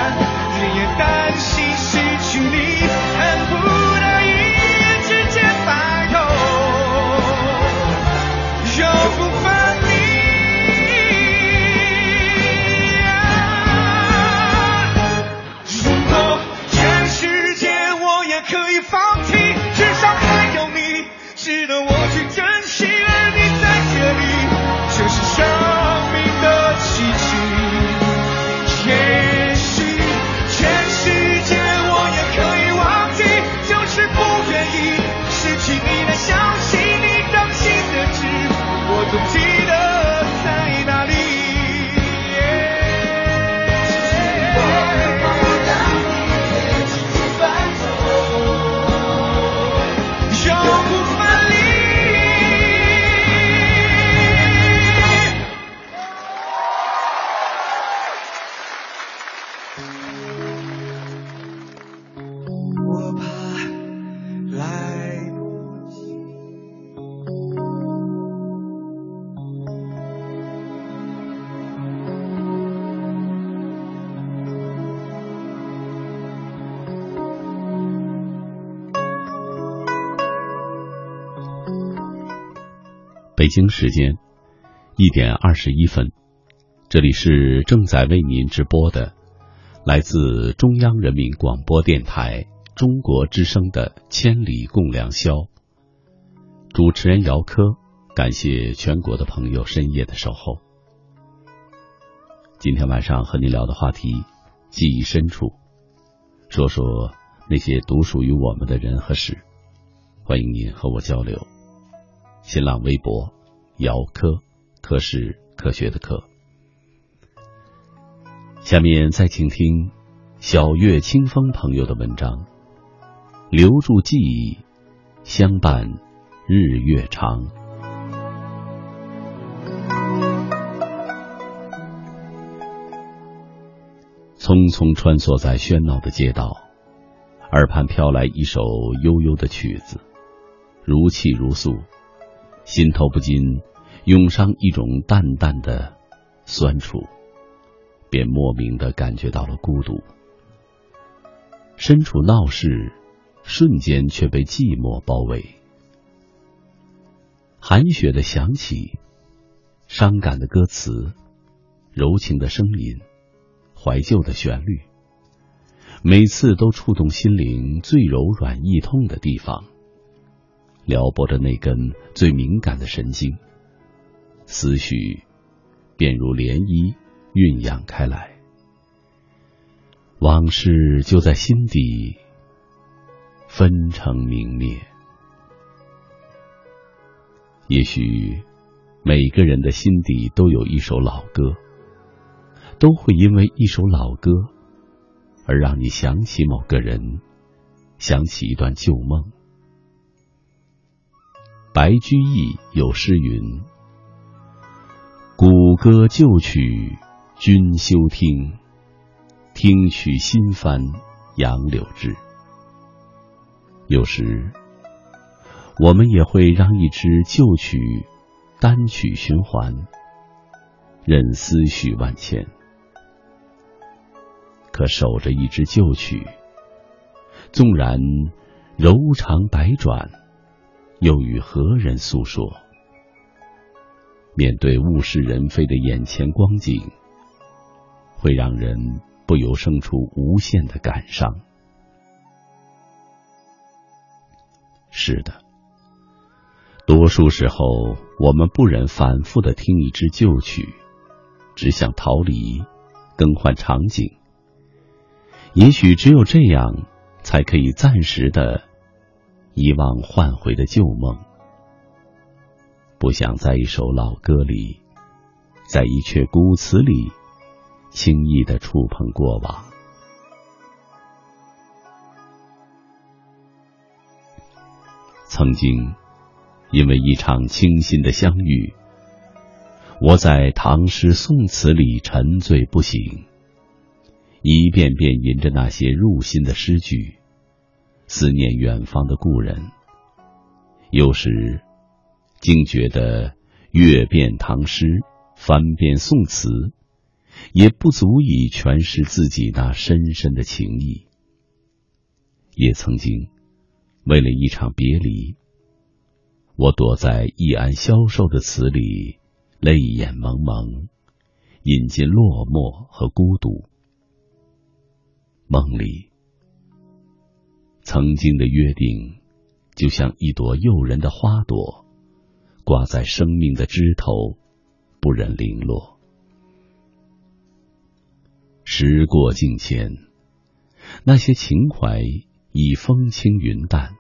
北京时间一点二十一分，这里是正在为您直播的来自中央人民广播电台中国之声的《千里共良宵》，主持人姚科，感谢全国的朋友深夜的守候。今天晚上和您聊的话题，记忆深处，说说那些独属于我们的人和事，欢迎您和我交流。新浪微博姚科，科是科学的科。下面再请听小月清风朋友的文章，留住记忆，相伴日月长。匆匆穿梭在喧闹的街道，耳畔飘来一首悠悠的曲子，如泣如诉。心头不禁涌上一种淡淡的酸楚，便莫名的感觉到了孤独。身处闹市，瞬间却被寂寞包围。寒雪的响起，伤感的歌词，柔情的声音，怀旧的旋律，每次都触动心灵最柔软易痛的地方。撩拨着那根最敏感的神经，思绪便如涟漪酝酿开来，往事就在心底分成明灭。也许每个人的心底都有一首老歌，都会因为一首老歌而让你想起某个人，想起一段旧梦。白居易有诗云：“古歌旧曲君休听，听取新番杨柳枝。”有时，我们也会让一支旧曲单曲循环，任思绪万千。可守着一支旧曲，纵然柔肠百转。又与何人诉说？面对物是人非的眼前光景，会让人不由生出无限的感伤。是的，多数时候，我们不忍反复的听一支旧曲，只想逃离，更换场景。也许只有这样，才可以暂时的。遗忘换回的旧梦，不想在一首老歌里，在一阙古词里，轻易的触碰过往。曾经，因为一场清新的相遇，我在唐诗宋词里沉醉不醒；一遍遍吟着那些入心的诗句，思念远方的故人。有时，竟觉得阅遍唐诗，翻遍宋词，也不足以诠释自己那深深的情谊。也曾经，为了一场别离，我躲在易安消瘦的词里，泪眼蒙蒙，饮尽落寞和孤独。梦里，曾经的约定，就像一朵诱人的花朵，挂在生命的枝头，不忍零落。时过境迁，那些情怀。已风轻云淡，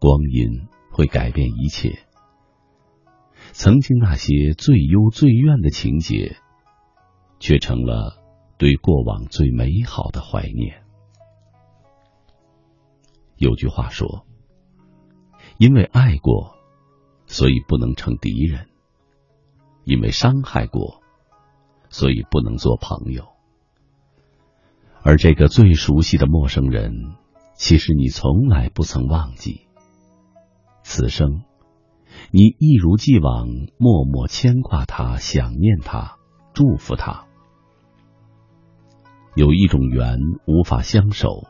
光阴会改变一切。曾经那些最幽最怨的情节，却成了对过往最美好的怀念。有句话说：“因为爱过，所以不能成敌人；因为伤害过，所以不能做朋友。”而这个最熟悉的陌生人，其实你从来不曾忘记。此生，你一如既往默默牵挂他，想念他，祝福他。有一种缘无法相守，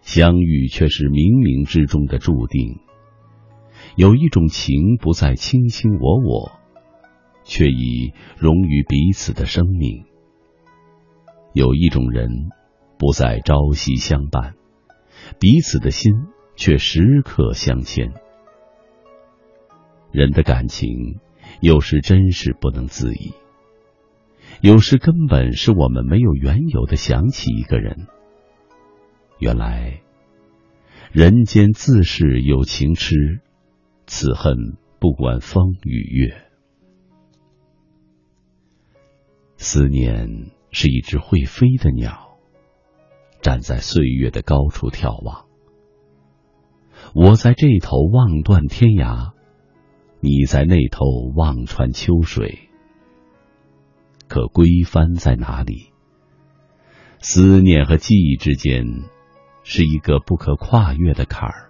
相遇却是冥冥之中的注定；有一种情不再卿卿我我，却已融于彼此的生命。有一种人，不再朝夕相伴，彼此的心却时刻相牵。人的感情，有时真是不能自已，有时根本是我们没有缘由的想起一个人。原来，人间自是有情痴，此恨不管风与月，思念。是一只会飞的鸟，站在岁月的高处眺望。我在这头望断天涯，你在那头望穿秋水。可归帆在哪里？思念和记忆之间，是一个不可跨越的坎儿。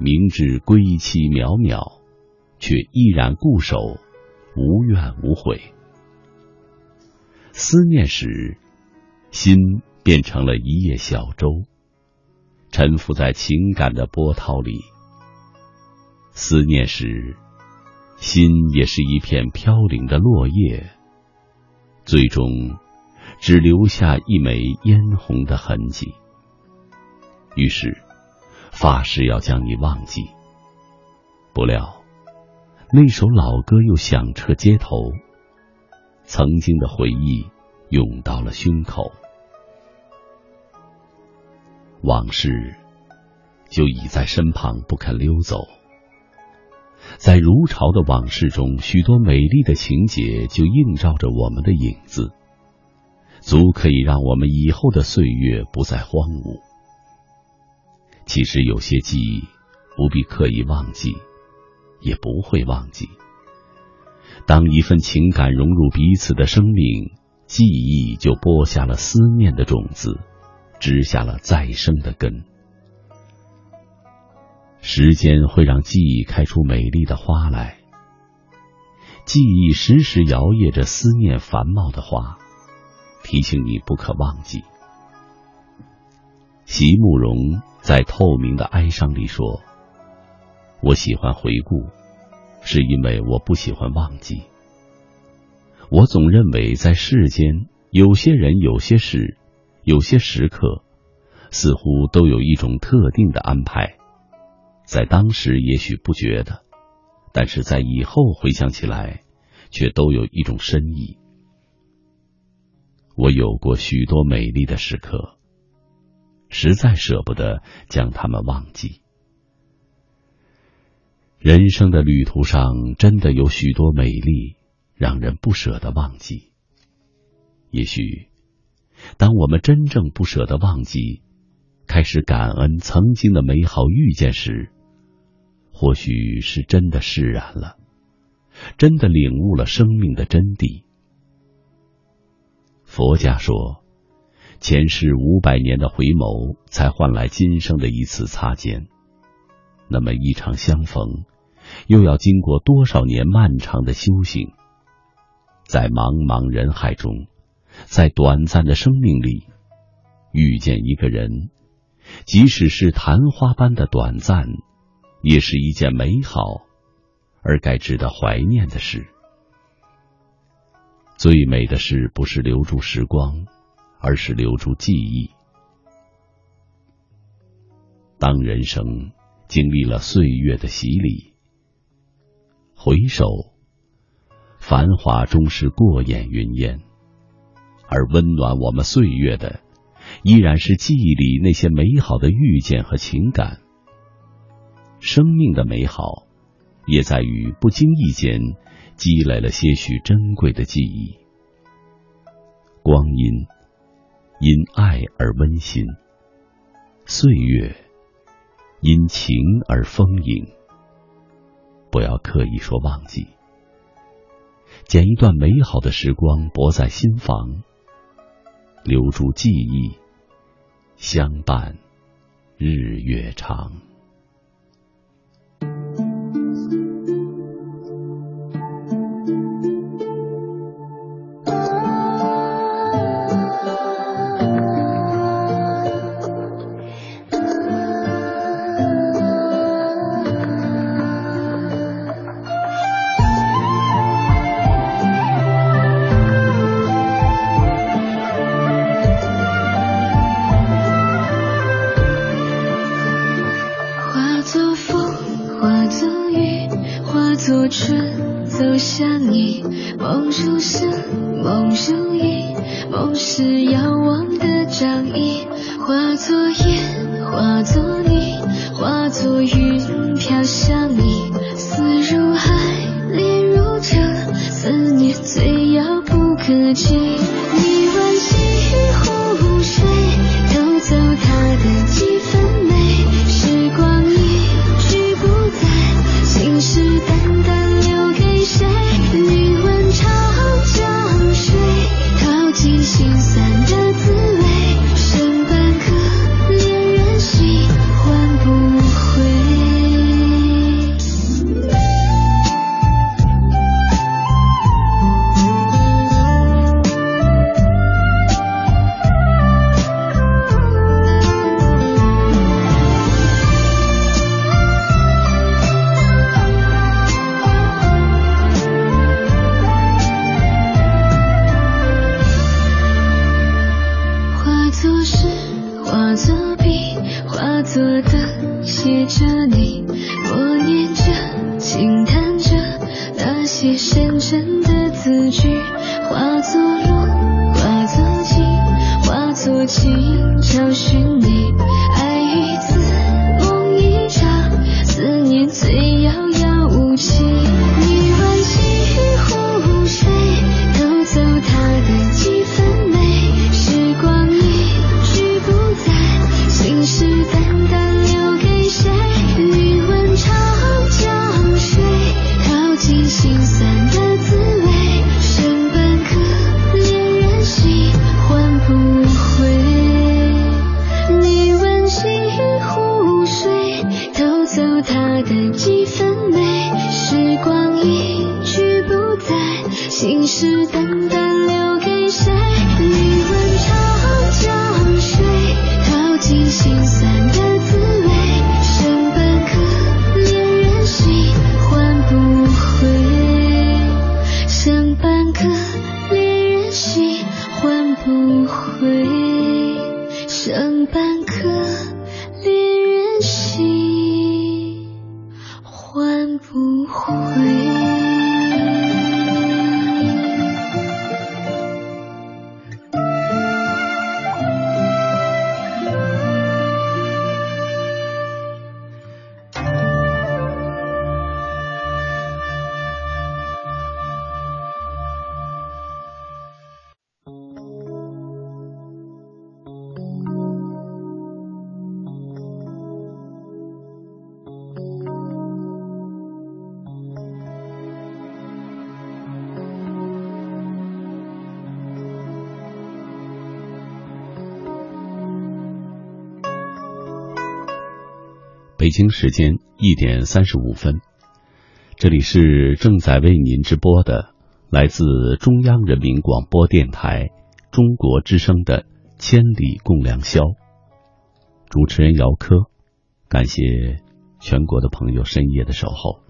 明知归期渺渺，却依然固守，无怨无悔。思念时，心变成了一叶小舟，沉浮在情感的波涛里。思念时，心也是一片飘零的落叶，最终只留下一枚嫣红的痕迹。于是，发誓要将你忘记。不料，那首老歌又响彻街头。曾经的回忆涌到了胸口，往事就已在身旁不肯溜走。在如潮的往事中，许多美丽的情节就映照着我们的影子，足可以让我们以后的岁月不再荒芜。其实有些记忆不必刻意忘记，也不会忘记。当一份情感融入彼此的生命，记忆就播下了思念的种子，植下了再生的根。时间会让记忆开出美丽的花来，记忆时时摇曳着思念繁茂的花，提醒你不可忘记。席慕容在《透明的哀伤》里说：“我喜欢回顾。”是因为我不喜欢忘记。我总认为，在世间，有些人、有些事、有些时刻，似乎都有一种特定的安排。在当时也许不觉得，但是在以后回想起来，却都有一种深意。我有过许多美丽的时刻，实在舍不得将它们忘记。人生的旅途上，真的有许多美丽，让人不舍得忘记。也许，当我们真正不舍得忘记，开始感恩曾经的美好遇见时，或许是真的释然了，真的领悟了生命的真谛。佛家说，前世五百年的回眸，才换来今生的一次擦肩。那么一场相逢，又要经过多少年漫长的修行？在茫茫人海中，在短暂的生命里，遇见一个人，即使是昙花般的短暂，也是一件美好而该值得怀念的事。最美的事不是留住时光，而是留住记忆。当人生经历了岁月的洗礼，回首，繁华终是过眼云烟，而温暖我们岁月的，依然是记忆里那些美好的遇见和情感。生命的美好，也在于不经意间。积累了些许珍贵的记忆，光阴因爱而温馨，岁月因情而丰盈。不要刻意说忘记，捡一段美好的时光，泊在心房，留住记忆，相伴日月长。作春走向你梦如声梦如影梦是遥望的掌印化作烟化作泥化作云飘向你思如海恋如城思念最遥不可及。北京时间一点三十五分，这里是正在为您直播的来自中央人民广播电台中国之声的《千里共良宵》，主持人姚科，感谢全国的朋友深夜的守候。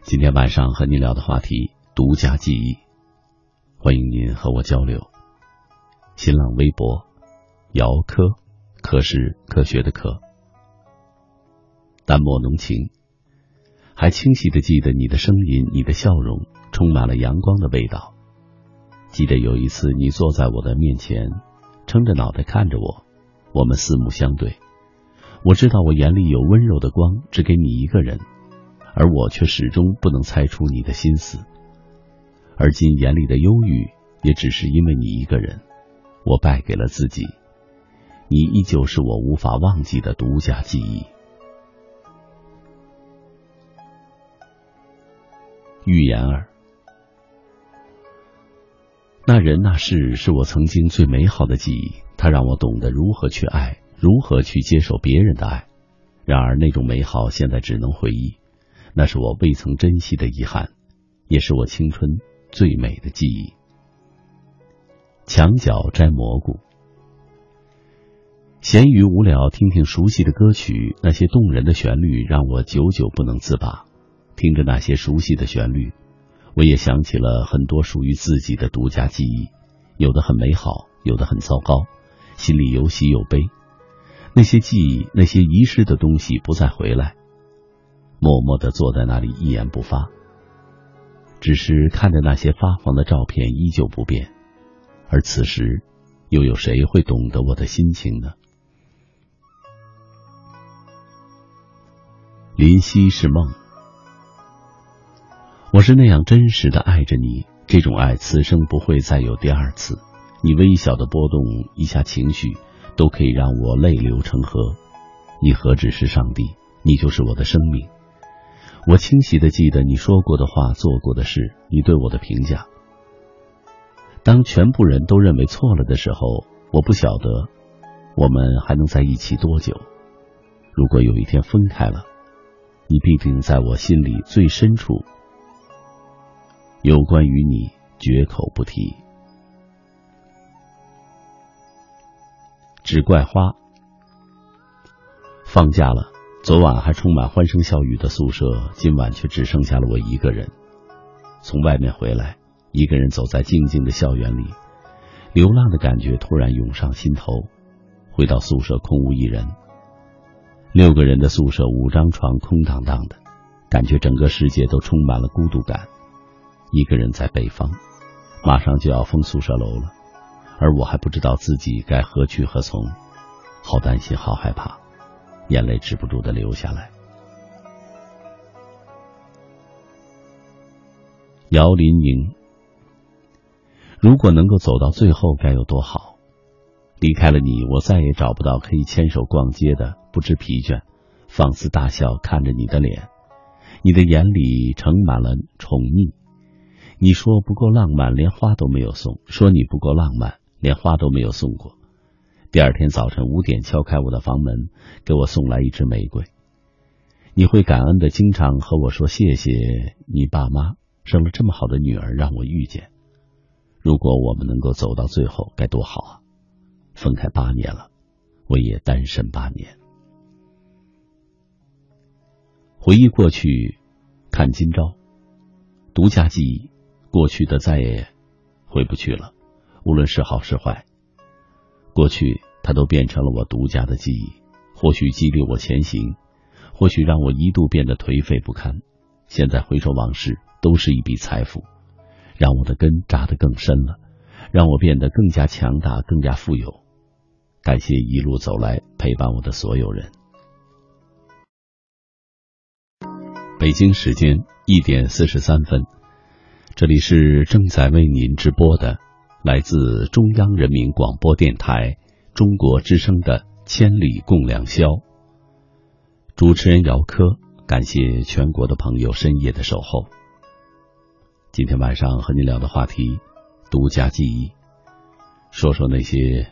今天晚上和您聊的话题，独家记忆，欢迎您和我交流。新浪微博，姚科。可是科学的科，淡漠浓情，还清晰的记得你的声音，你的笑容充满了阳光的味道。记得有一次你坐在我的面前，撑着脑袋看着我，我们四目相对。我知道我眼里有温柔的光，只给你一个人，而我却始终不能猜出你的心思。而今眼里的忧郁，也只是因为你一个人，我败给了自己。你依旧是我无法忘记的独家记忆。预言儿，那人那事是我曾经最美好的记忆，它让我懂得如何去爱，如何去接受别人的爱。然而那种美好现在只能回忆，那是我未曾珍惜的遗憾，也是我青春最美的记忆。墙角摘蘑菇。闲余无聊，听听熟悉的歌曲，那些动人的旋律让我久久不能自拔。听着那些熟悉的旋律，我也想起了很多属于自己的独家记忆，有的很美好，有的很糟糕，心里有喜有悲。那些记忆，那些遗失的东西不再回来，默默的坐在那里一言不发，只是看着那些发黄的照片依旧不变。而此时，又有谁会懂得我的心情呢？林夕是梦，我是那样真实的爱着你，这种爱此生不会再有第二次。你微小的波动一下情绪，都可以让我泪流成河。你何止是上帝，你就是我的生命。我清晰的记得你说过的话，做过的事，你对我的评价。当全部人都认为错了的时候，我不晓得我们还能在一起多久。如果有一天分开了。你必定在我心里最深处，有关于你绝口不提。只怪花放假了，昨晚还充满欢声笑语的宿舍，今晚却只剩下了我一个人。从外面回来，一个人走在静静的校园里，流浪的感觉突然涌上心头。回到宿舍，空无一人。六个人的宿舍，五张床空荡荡的，感觉整个世界都充满了孤独感。一个人在北方，马上就要封宿舍楼了，而我还不知道自己该何去何从，好担心，好害怕，眼泪止不住的流下来。姚林宁，如果能够走到最后，该有多好！离开了你，我再也找不到可以牵手逛街的。不知疲倦，放肆大笑，看着你的脸，你的眼里盛满了宠溺。你说不够浪漫，连花都没有送；说你不够浪漫，连花都没有送过。第二天早晨五点敲开我的房门，给我送来一支玫瑰。你会感恩的，经常和我说谢谢你爸妈生了这么好的女儿，让我遇见。如果我们能够走到最后，该多好啊！分开八年了，我也单身八年。回忆过去，看今朝，独家记忆，过去的再也回不去了。无论是好是坏，过去它都变成了我独家的记忆。或许激励我前行，或许让我一度变得颓废不堪。现在回首往事，都是一笔财富，让我的根扎得更深了，让我变得更加强大，更加富有。感谢一路走来陪伴我的所有人。北京时间一点四十三分，这里是正在为您直播的来自中央人民广播电台中国之声的《千里共良宵》。主持人姚科，感谢全国的朋友深夜的守候。今天晚上和您聊的话题，独家记忆，说说那些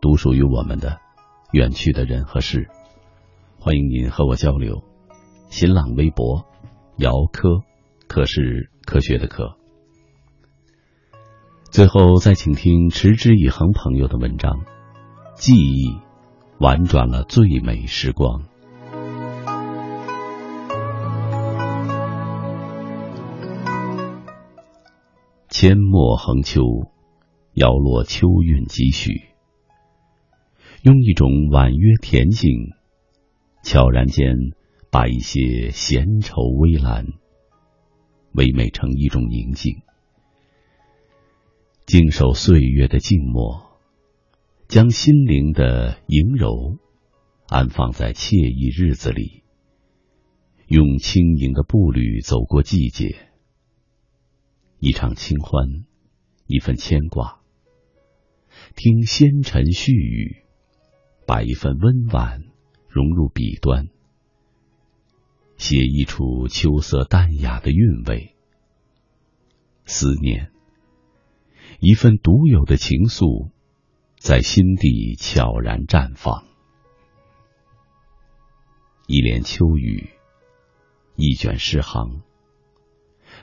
独属于我们的远去的人和事。欢迎您和我交流。新浪微博，姚科，科是科学的科。最后再请听持之以恒朋友的文章，记忆婉转了最美时光。阡陌横秋，摇落秋韵几许。用一种婉约恬静，悄然间把一些闲愁微澜，唯美成一种宁静。静守岁月的静默，将心灵的盈柔安放在惬意日子里，用轻盈的步履走过季节，一场清欢，一份牵挂，听纤尘絮语。把一份温婉融入笔端，写一处秋色淡雅的韵味。思念，一份独有的情愫，在心底悄然绽放。一帘秋雨，一卷诗行，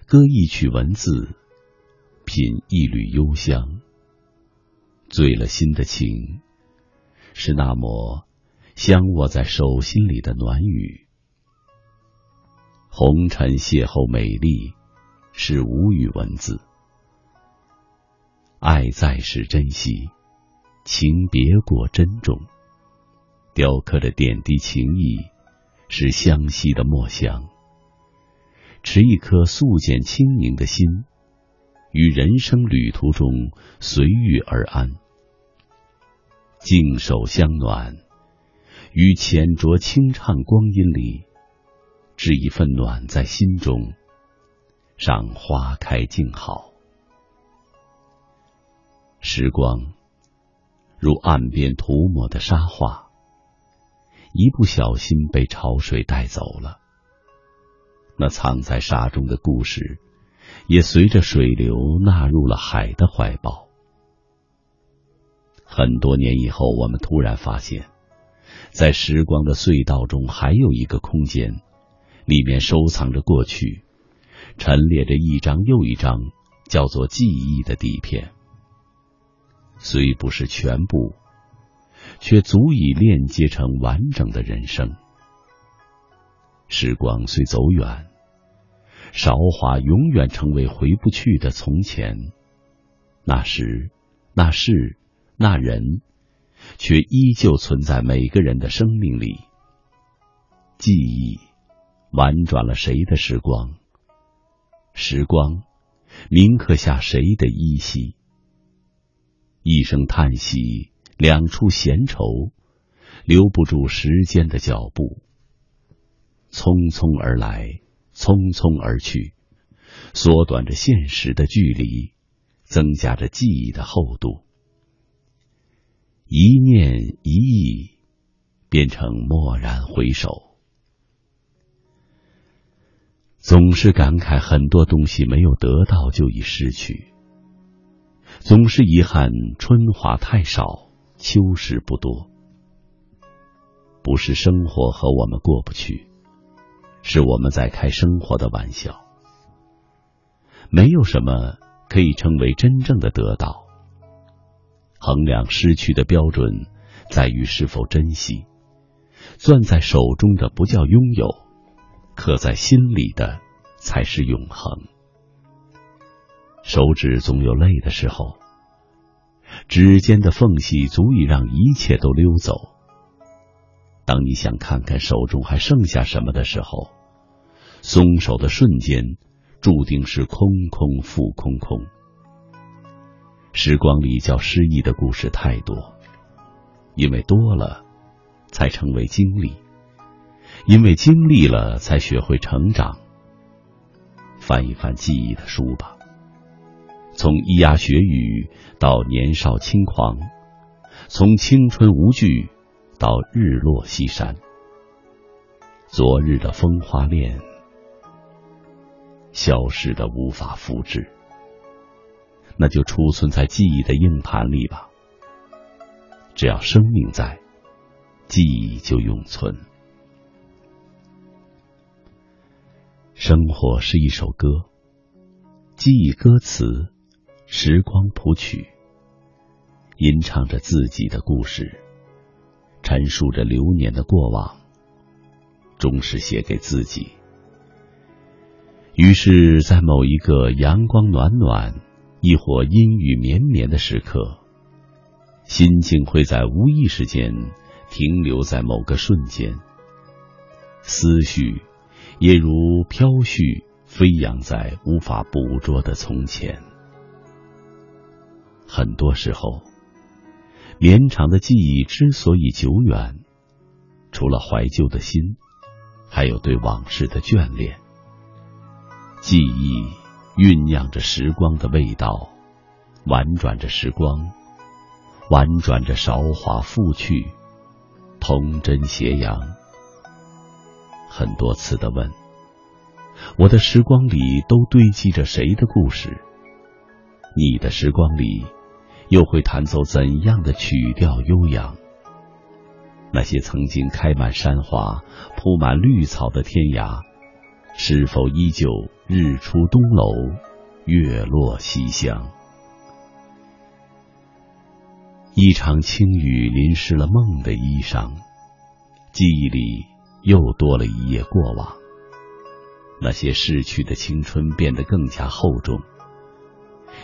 歌一曲文字，品一缕幽香，醉了心的情。是那抹相握在手心里的暖雨。红尘邂逅美丽，是无语文字。爱在是珍惜，情别过珍重。雕刻着点滴情谊，是相惜的墨香。持一颗素简轻盈的心，于人生旅途中随遇而安。静守相暖，于浅酌清唱光阴里，置一份暖在心中，赏花开静好。时光如岸边涂抹的沙画，一不小心被潮水带走了。那藏在沙中的故事，也随着水流纳入了海的怀抱。很多年以后，我们突然发现，在时光的隧道中，还有一个空间，里面收藏着过去，陈列着一张又一张叫做记忆的底片。虽不是全部，却足以链接成完整的人生。时光虽走远，韶华永远成为回不去的从前。那时，那是。那人，却依旧存在每个人的生命里。记忆，婉转了谁的时光？时光，铭刻下谁的依稀？一声叹息，两处闲愁，留不住时间的脚步。匆匆而来，匆匆而去，缩短着现实的距离，增加着记忆的厚度。一念一意，变成蓦然回首。总是感慨很多东西没有得到就已失去，总是遗憾春华太少，秋实不多。不是生活和我们过不去，是我们在开生活的玩笑。没有什么可以称为真正的得到。衡量失去的标准，在于是否珍惜。攥在手中的不叫拥有，刻在心里的才是永恒。手指总有累的时候，指尖的缝隙足以让一切都溜走。当你想看看手中还剩下什么的时候，松手的瞬间，注定是空空复空空。时光里叫诗意的故事太多，因为多了，才成为经历；因为经历了，才学会成长。翻一翻记忆的书吧，从咿呀学语到年少轻狂，从青春无惧到日落西山，昨日的风花恋，消失的无法复制。那就储存在记忆的硬盘里吧。只要生命在，记忆就永存。生活是一首歌，记忆歌词，时光谱曲，吟唱着自己的故事，陈述着流年的过往，终是写给自己。于是，在某一个阳光暖暖，亦或阴雨绵绵的时刻，心境会在无意识间停留在某个瞬间，思绪也如飘絮飞扬在无法捕捉的从前。很多时候，绵长的记忆之所以久远，除了怀旧的心，还有对往事的眷恋。记忆酝酿着时光的味道，婉转着时光，婉转着韶华复去，童真斜阳。很多次的问，我的时光里都堆积着谁的故事？你的时光里又会弹奏怎样的曲调悠扬？那些曾经开满山花、铺满绿草的天涯。是否依旧日出东楼，月落西厢？一场轻雨淋湿了梦的衣裳，记忆里又多了一页过往。那些逝去的青春变得更加厚重，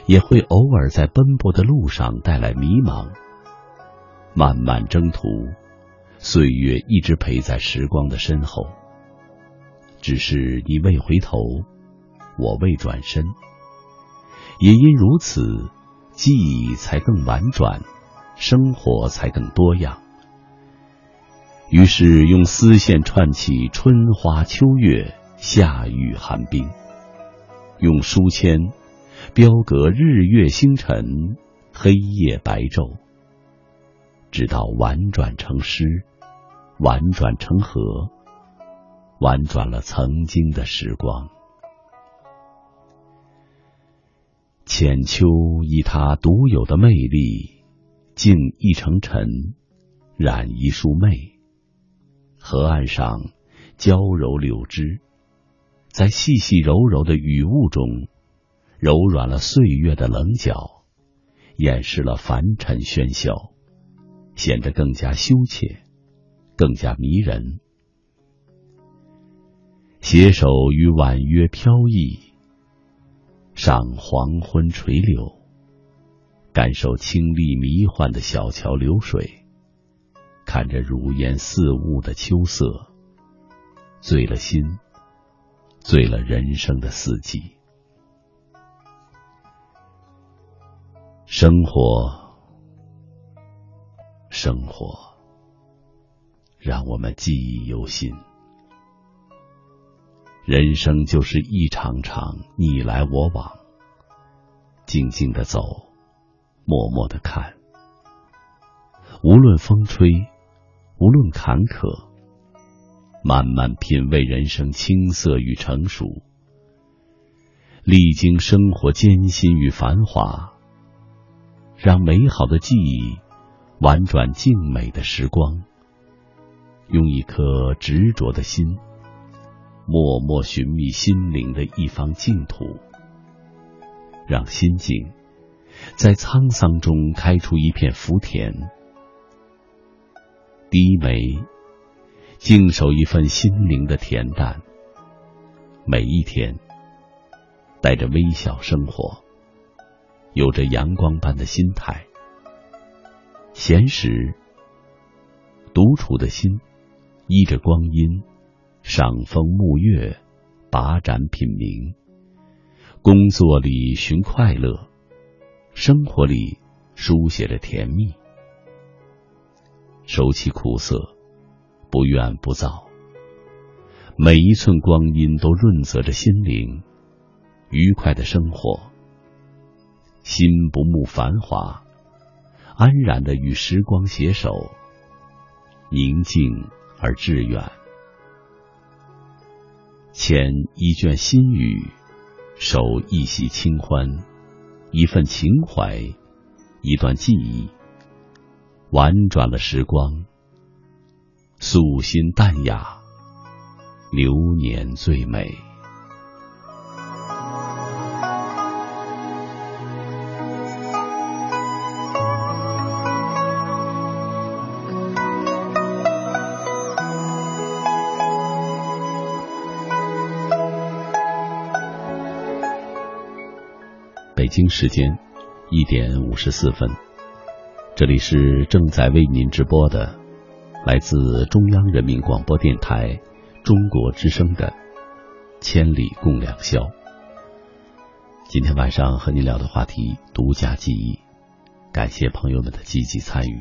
也会偶尔在奔波的路上带来迷茫。漫漫征途，岁月一直陪在时光的身后。只是你未回头，我未转身，也因如此，记忆才更婉转，生活才更多样。于是用丝线串起春花秋月、夏雨寒冰，用书签标格日月星辰、黑夜白昼，直到婉转成诗，婉转成河。婉转了曾经的时光，浅秋以它独有的魅力，静一程尘，染一束媚。河岸上娇柔柳枝，在细细柔柔的雨雾中，柔软了岁月的棱角，掩饰了凡尘喧嚣，显得更加羞怯，更加迷人。携手与婉约飘逸，赏黄昏垂柳，感受清丽迷幻的小桥流水，看着如烟似雾的秋色，醉了心，醉了人生的四季。生活，生活，让我们记忆犹新。人生就是一场场你来我往，静静的走，默默的看。无论风吹，无论坎坷，慢慢品味人生青涩与成熟。历经生活艰辛与繁华，让美好的记忆婉转静美的时光，用一颗执着的心。默默寻觅心灵的一方净土，让心境在沧桑中开出一片福田。低眉，静守一份心灵的恬淡。每一天，带着微笑生活，有着阳光般的心态。闲时，独处的心依着光阴。赏风沐月，把盏品茗。工作里寻快乐，生活里书写着甜蜜。收起苦涩，不怨不躁。每一寸光阴都润泽着心灵，愉快的生活。心不慕繁华，安然的与时光携手，宁静而致远。牵一卷心语，守一袭清欢，一份情怀，一段记忆，婉转了时光，素心淡雅，流年最美。北京时间一点五十四分，这里是正在为您直播的，来自中央人民广播电台中国之声的《千里共良宵》。今天晚上和您聊的话题——独家记忆，感谢朋友们的积极参与。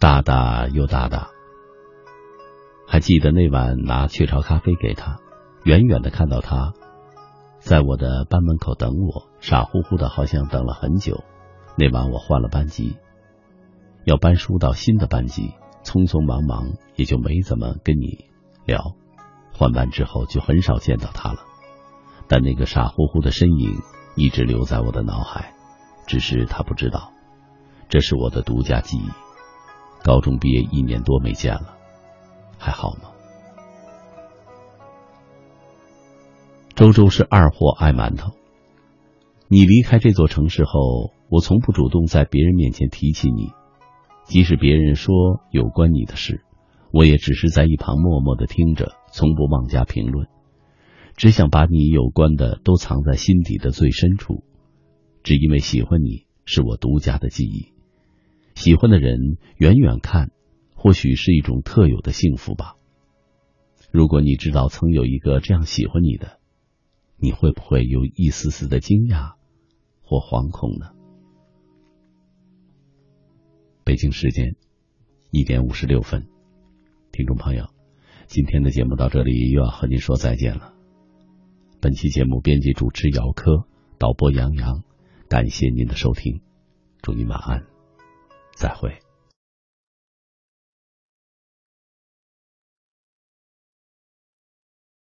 大大又大大，还记得那晚拿雀巢咖啡给他，远远的看到他。在我的班门口等我，傻乎乎的，好像等了很久。那晚我换了班级，要搬书到新的班级，匆匆忙忙，也就没怎么跟你聊。换班之后就很少见到他了，但那个傻乎乎的身影一直留在我的脑海。只是他不知道，这是我的独家记忆。高中毕业一年多没见了，还好吗？周周是二货，爱馒头。你离开这座城市后，我从不主动在别人面前提起你，即使别人说有关你的事，我也只是在一旁默默的听着，从不妄加评论，只想把你有关的都藏在心底的最深处。只因为喜欢你是我独家的记忆，喜欢的人远远看，或许是一种特有的幸福吧。如果你知道曾有一个这样喜欢你的。你会不会有一丝丝的惊讶或惶恐呢？北京时间一点五十六分，听众朋友，今天的节目到这里又要和您说再见了。本期节目编辑主持姚科，导播杨洋，感谢您的收听，祝您晚安，再会。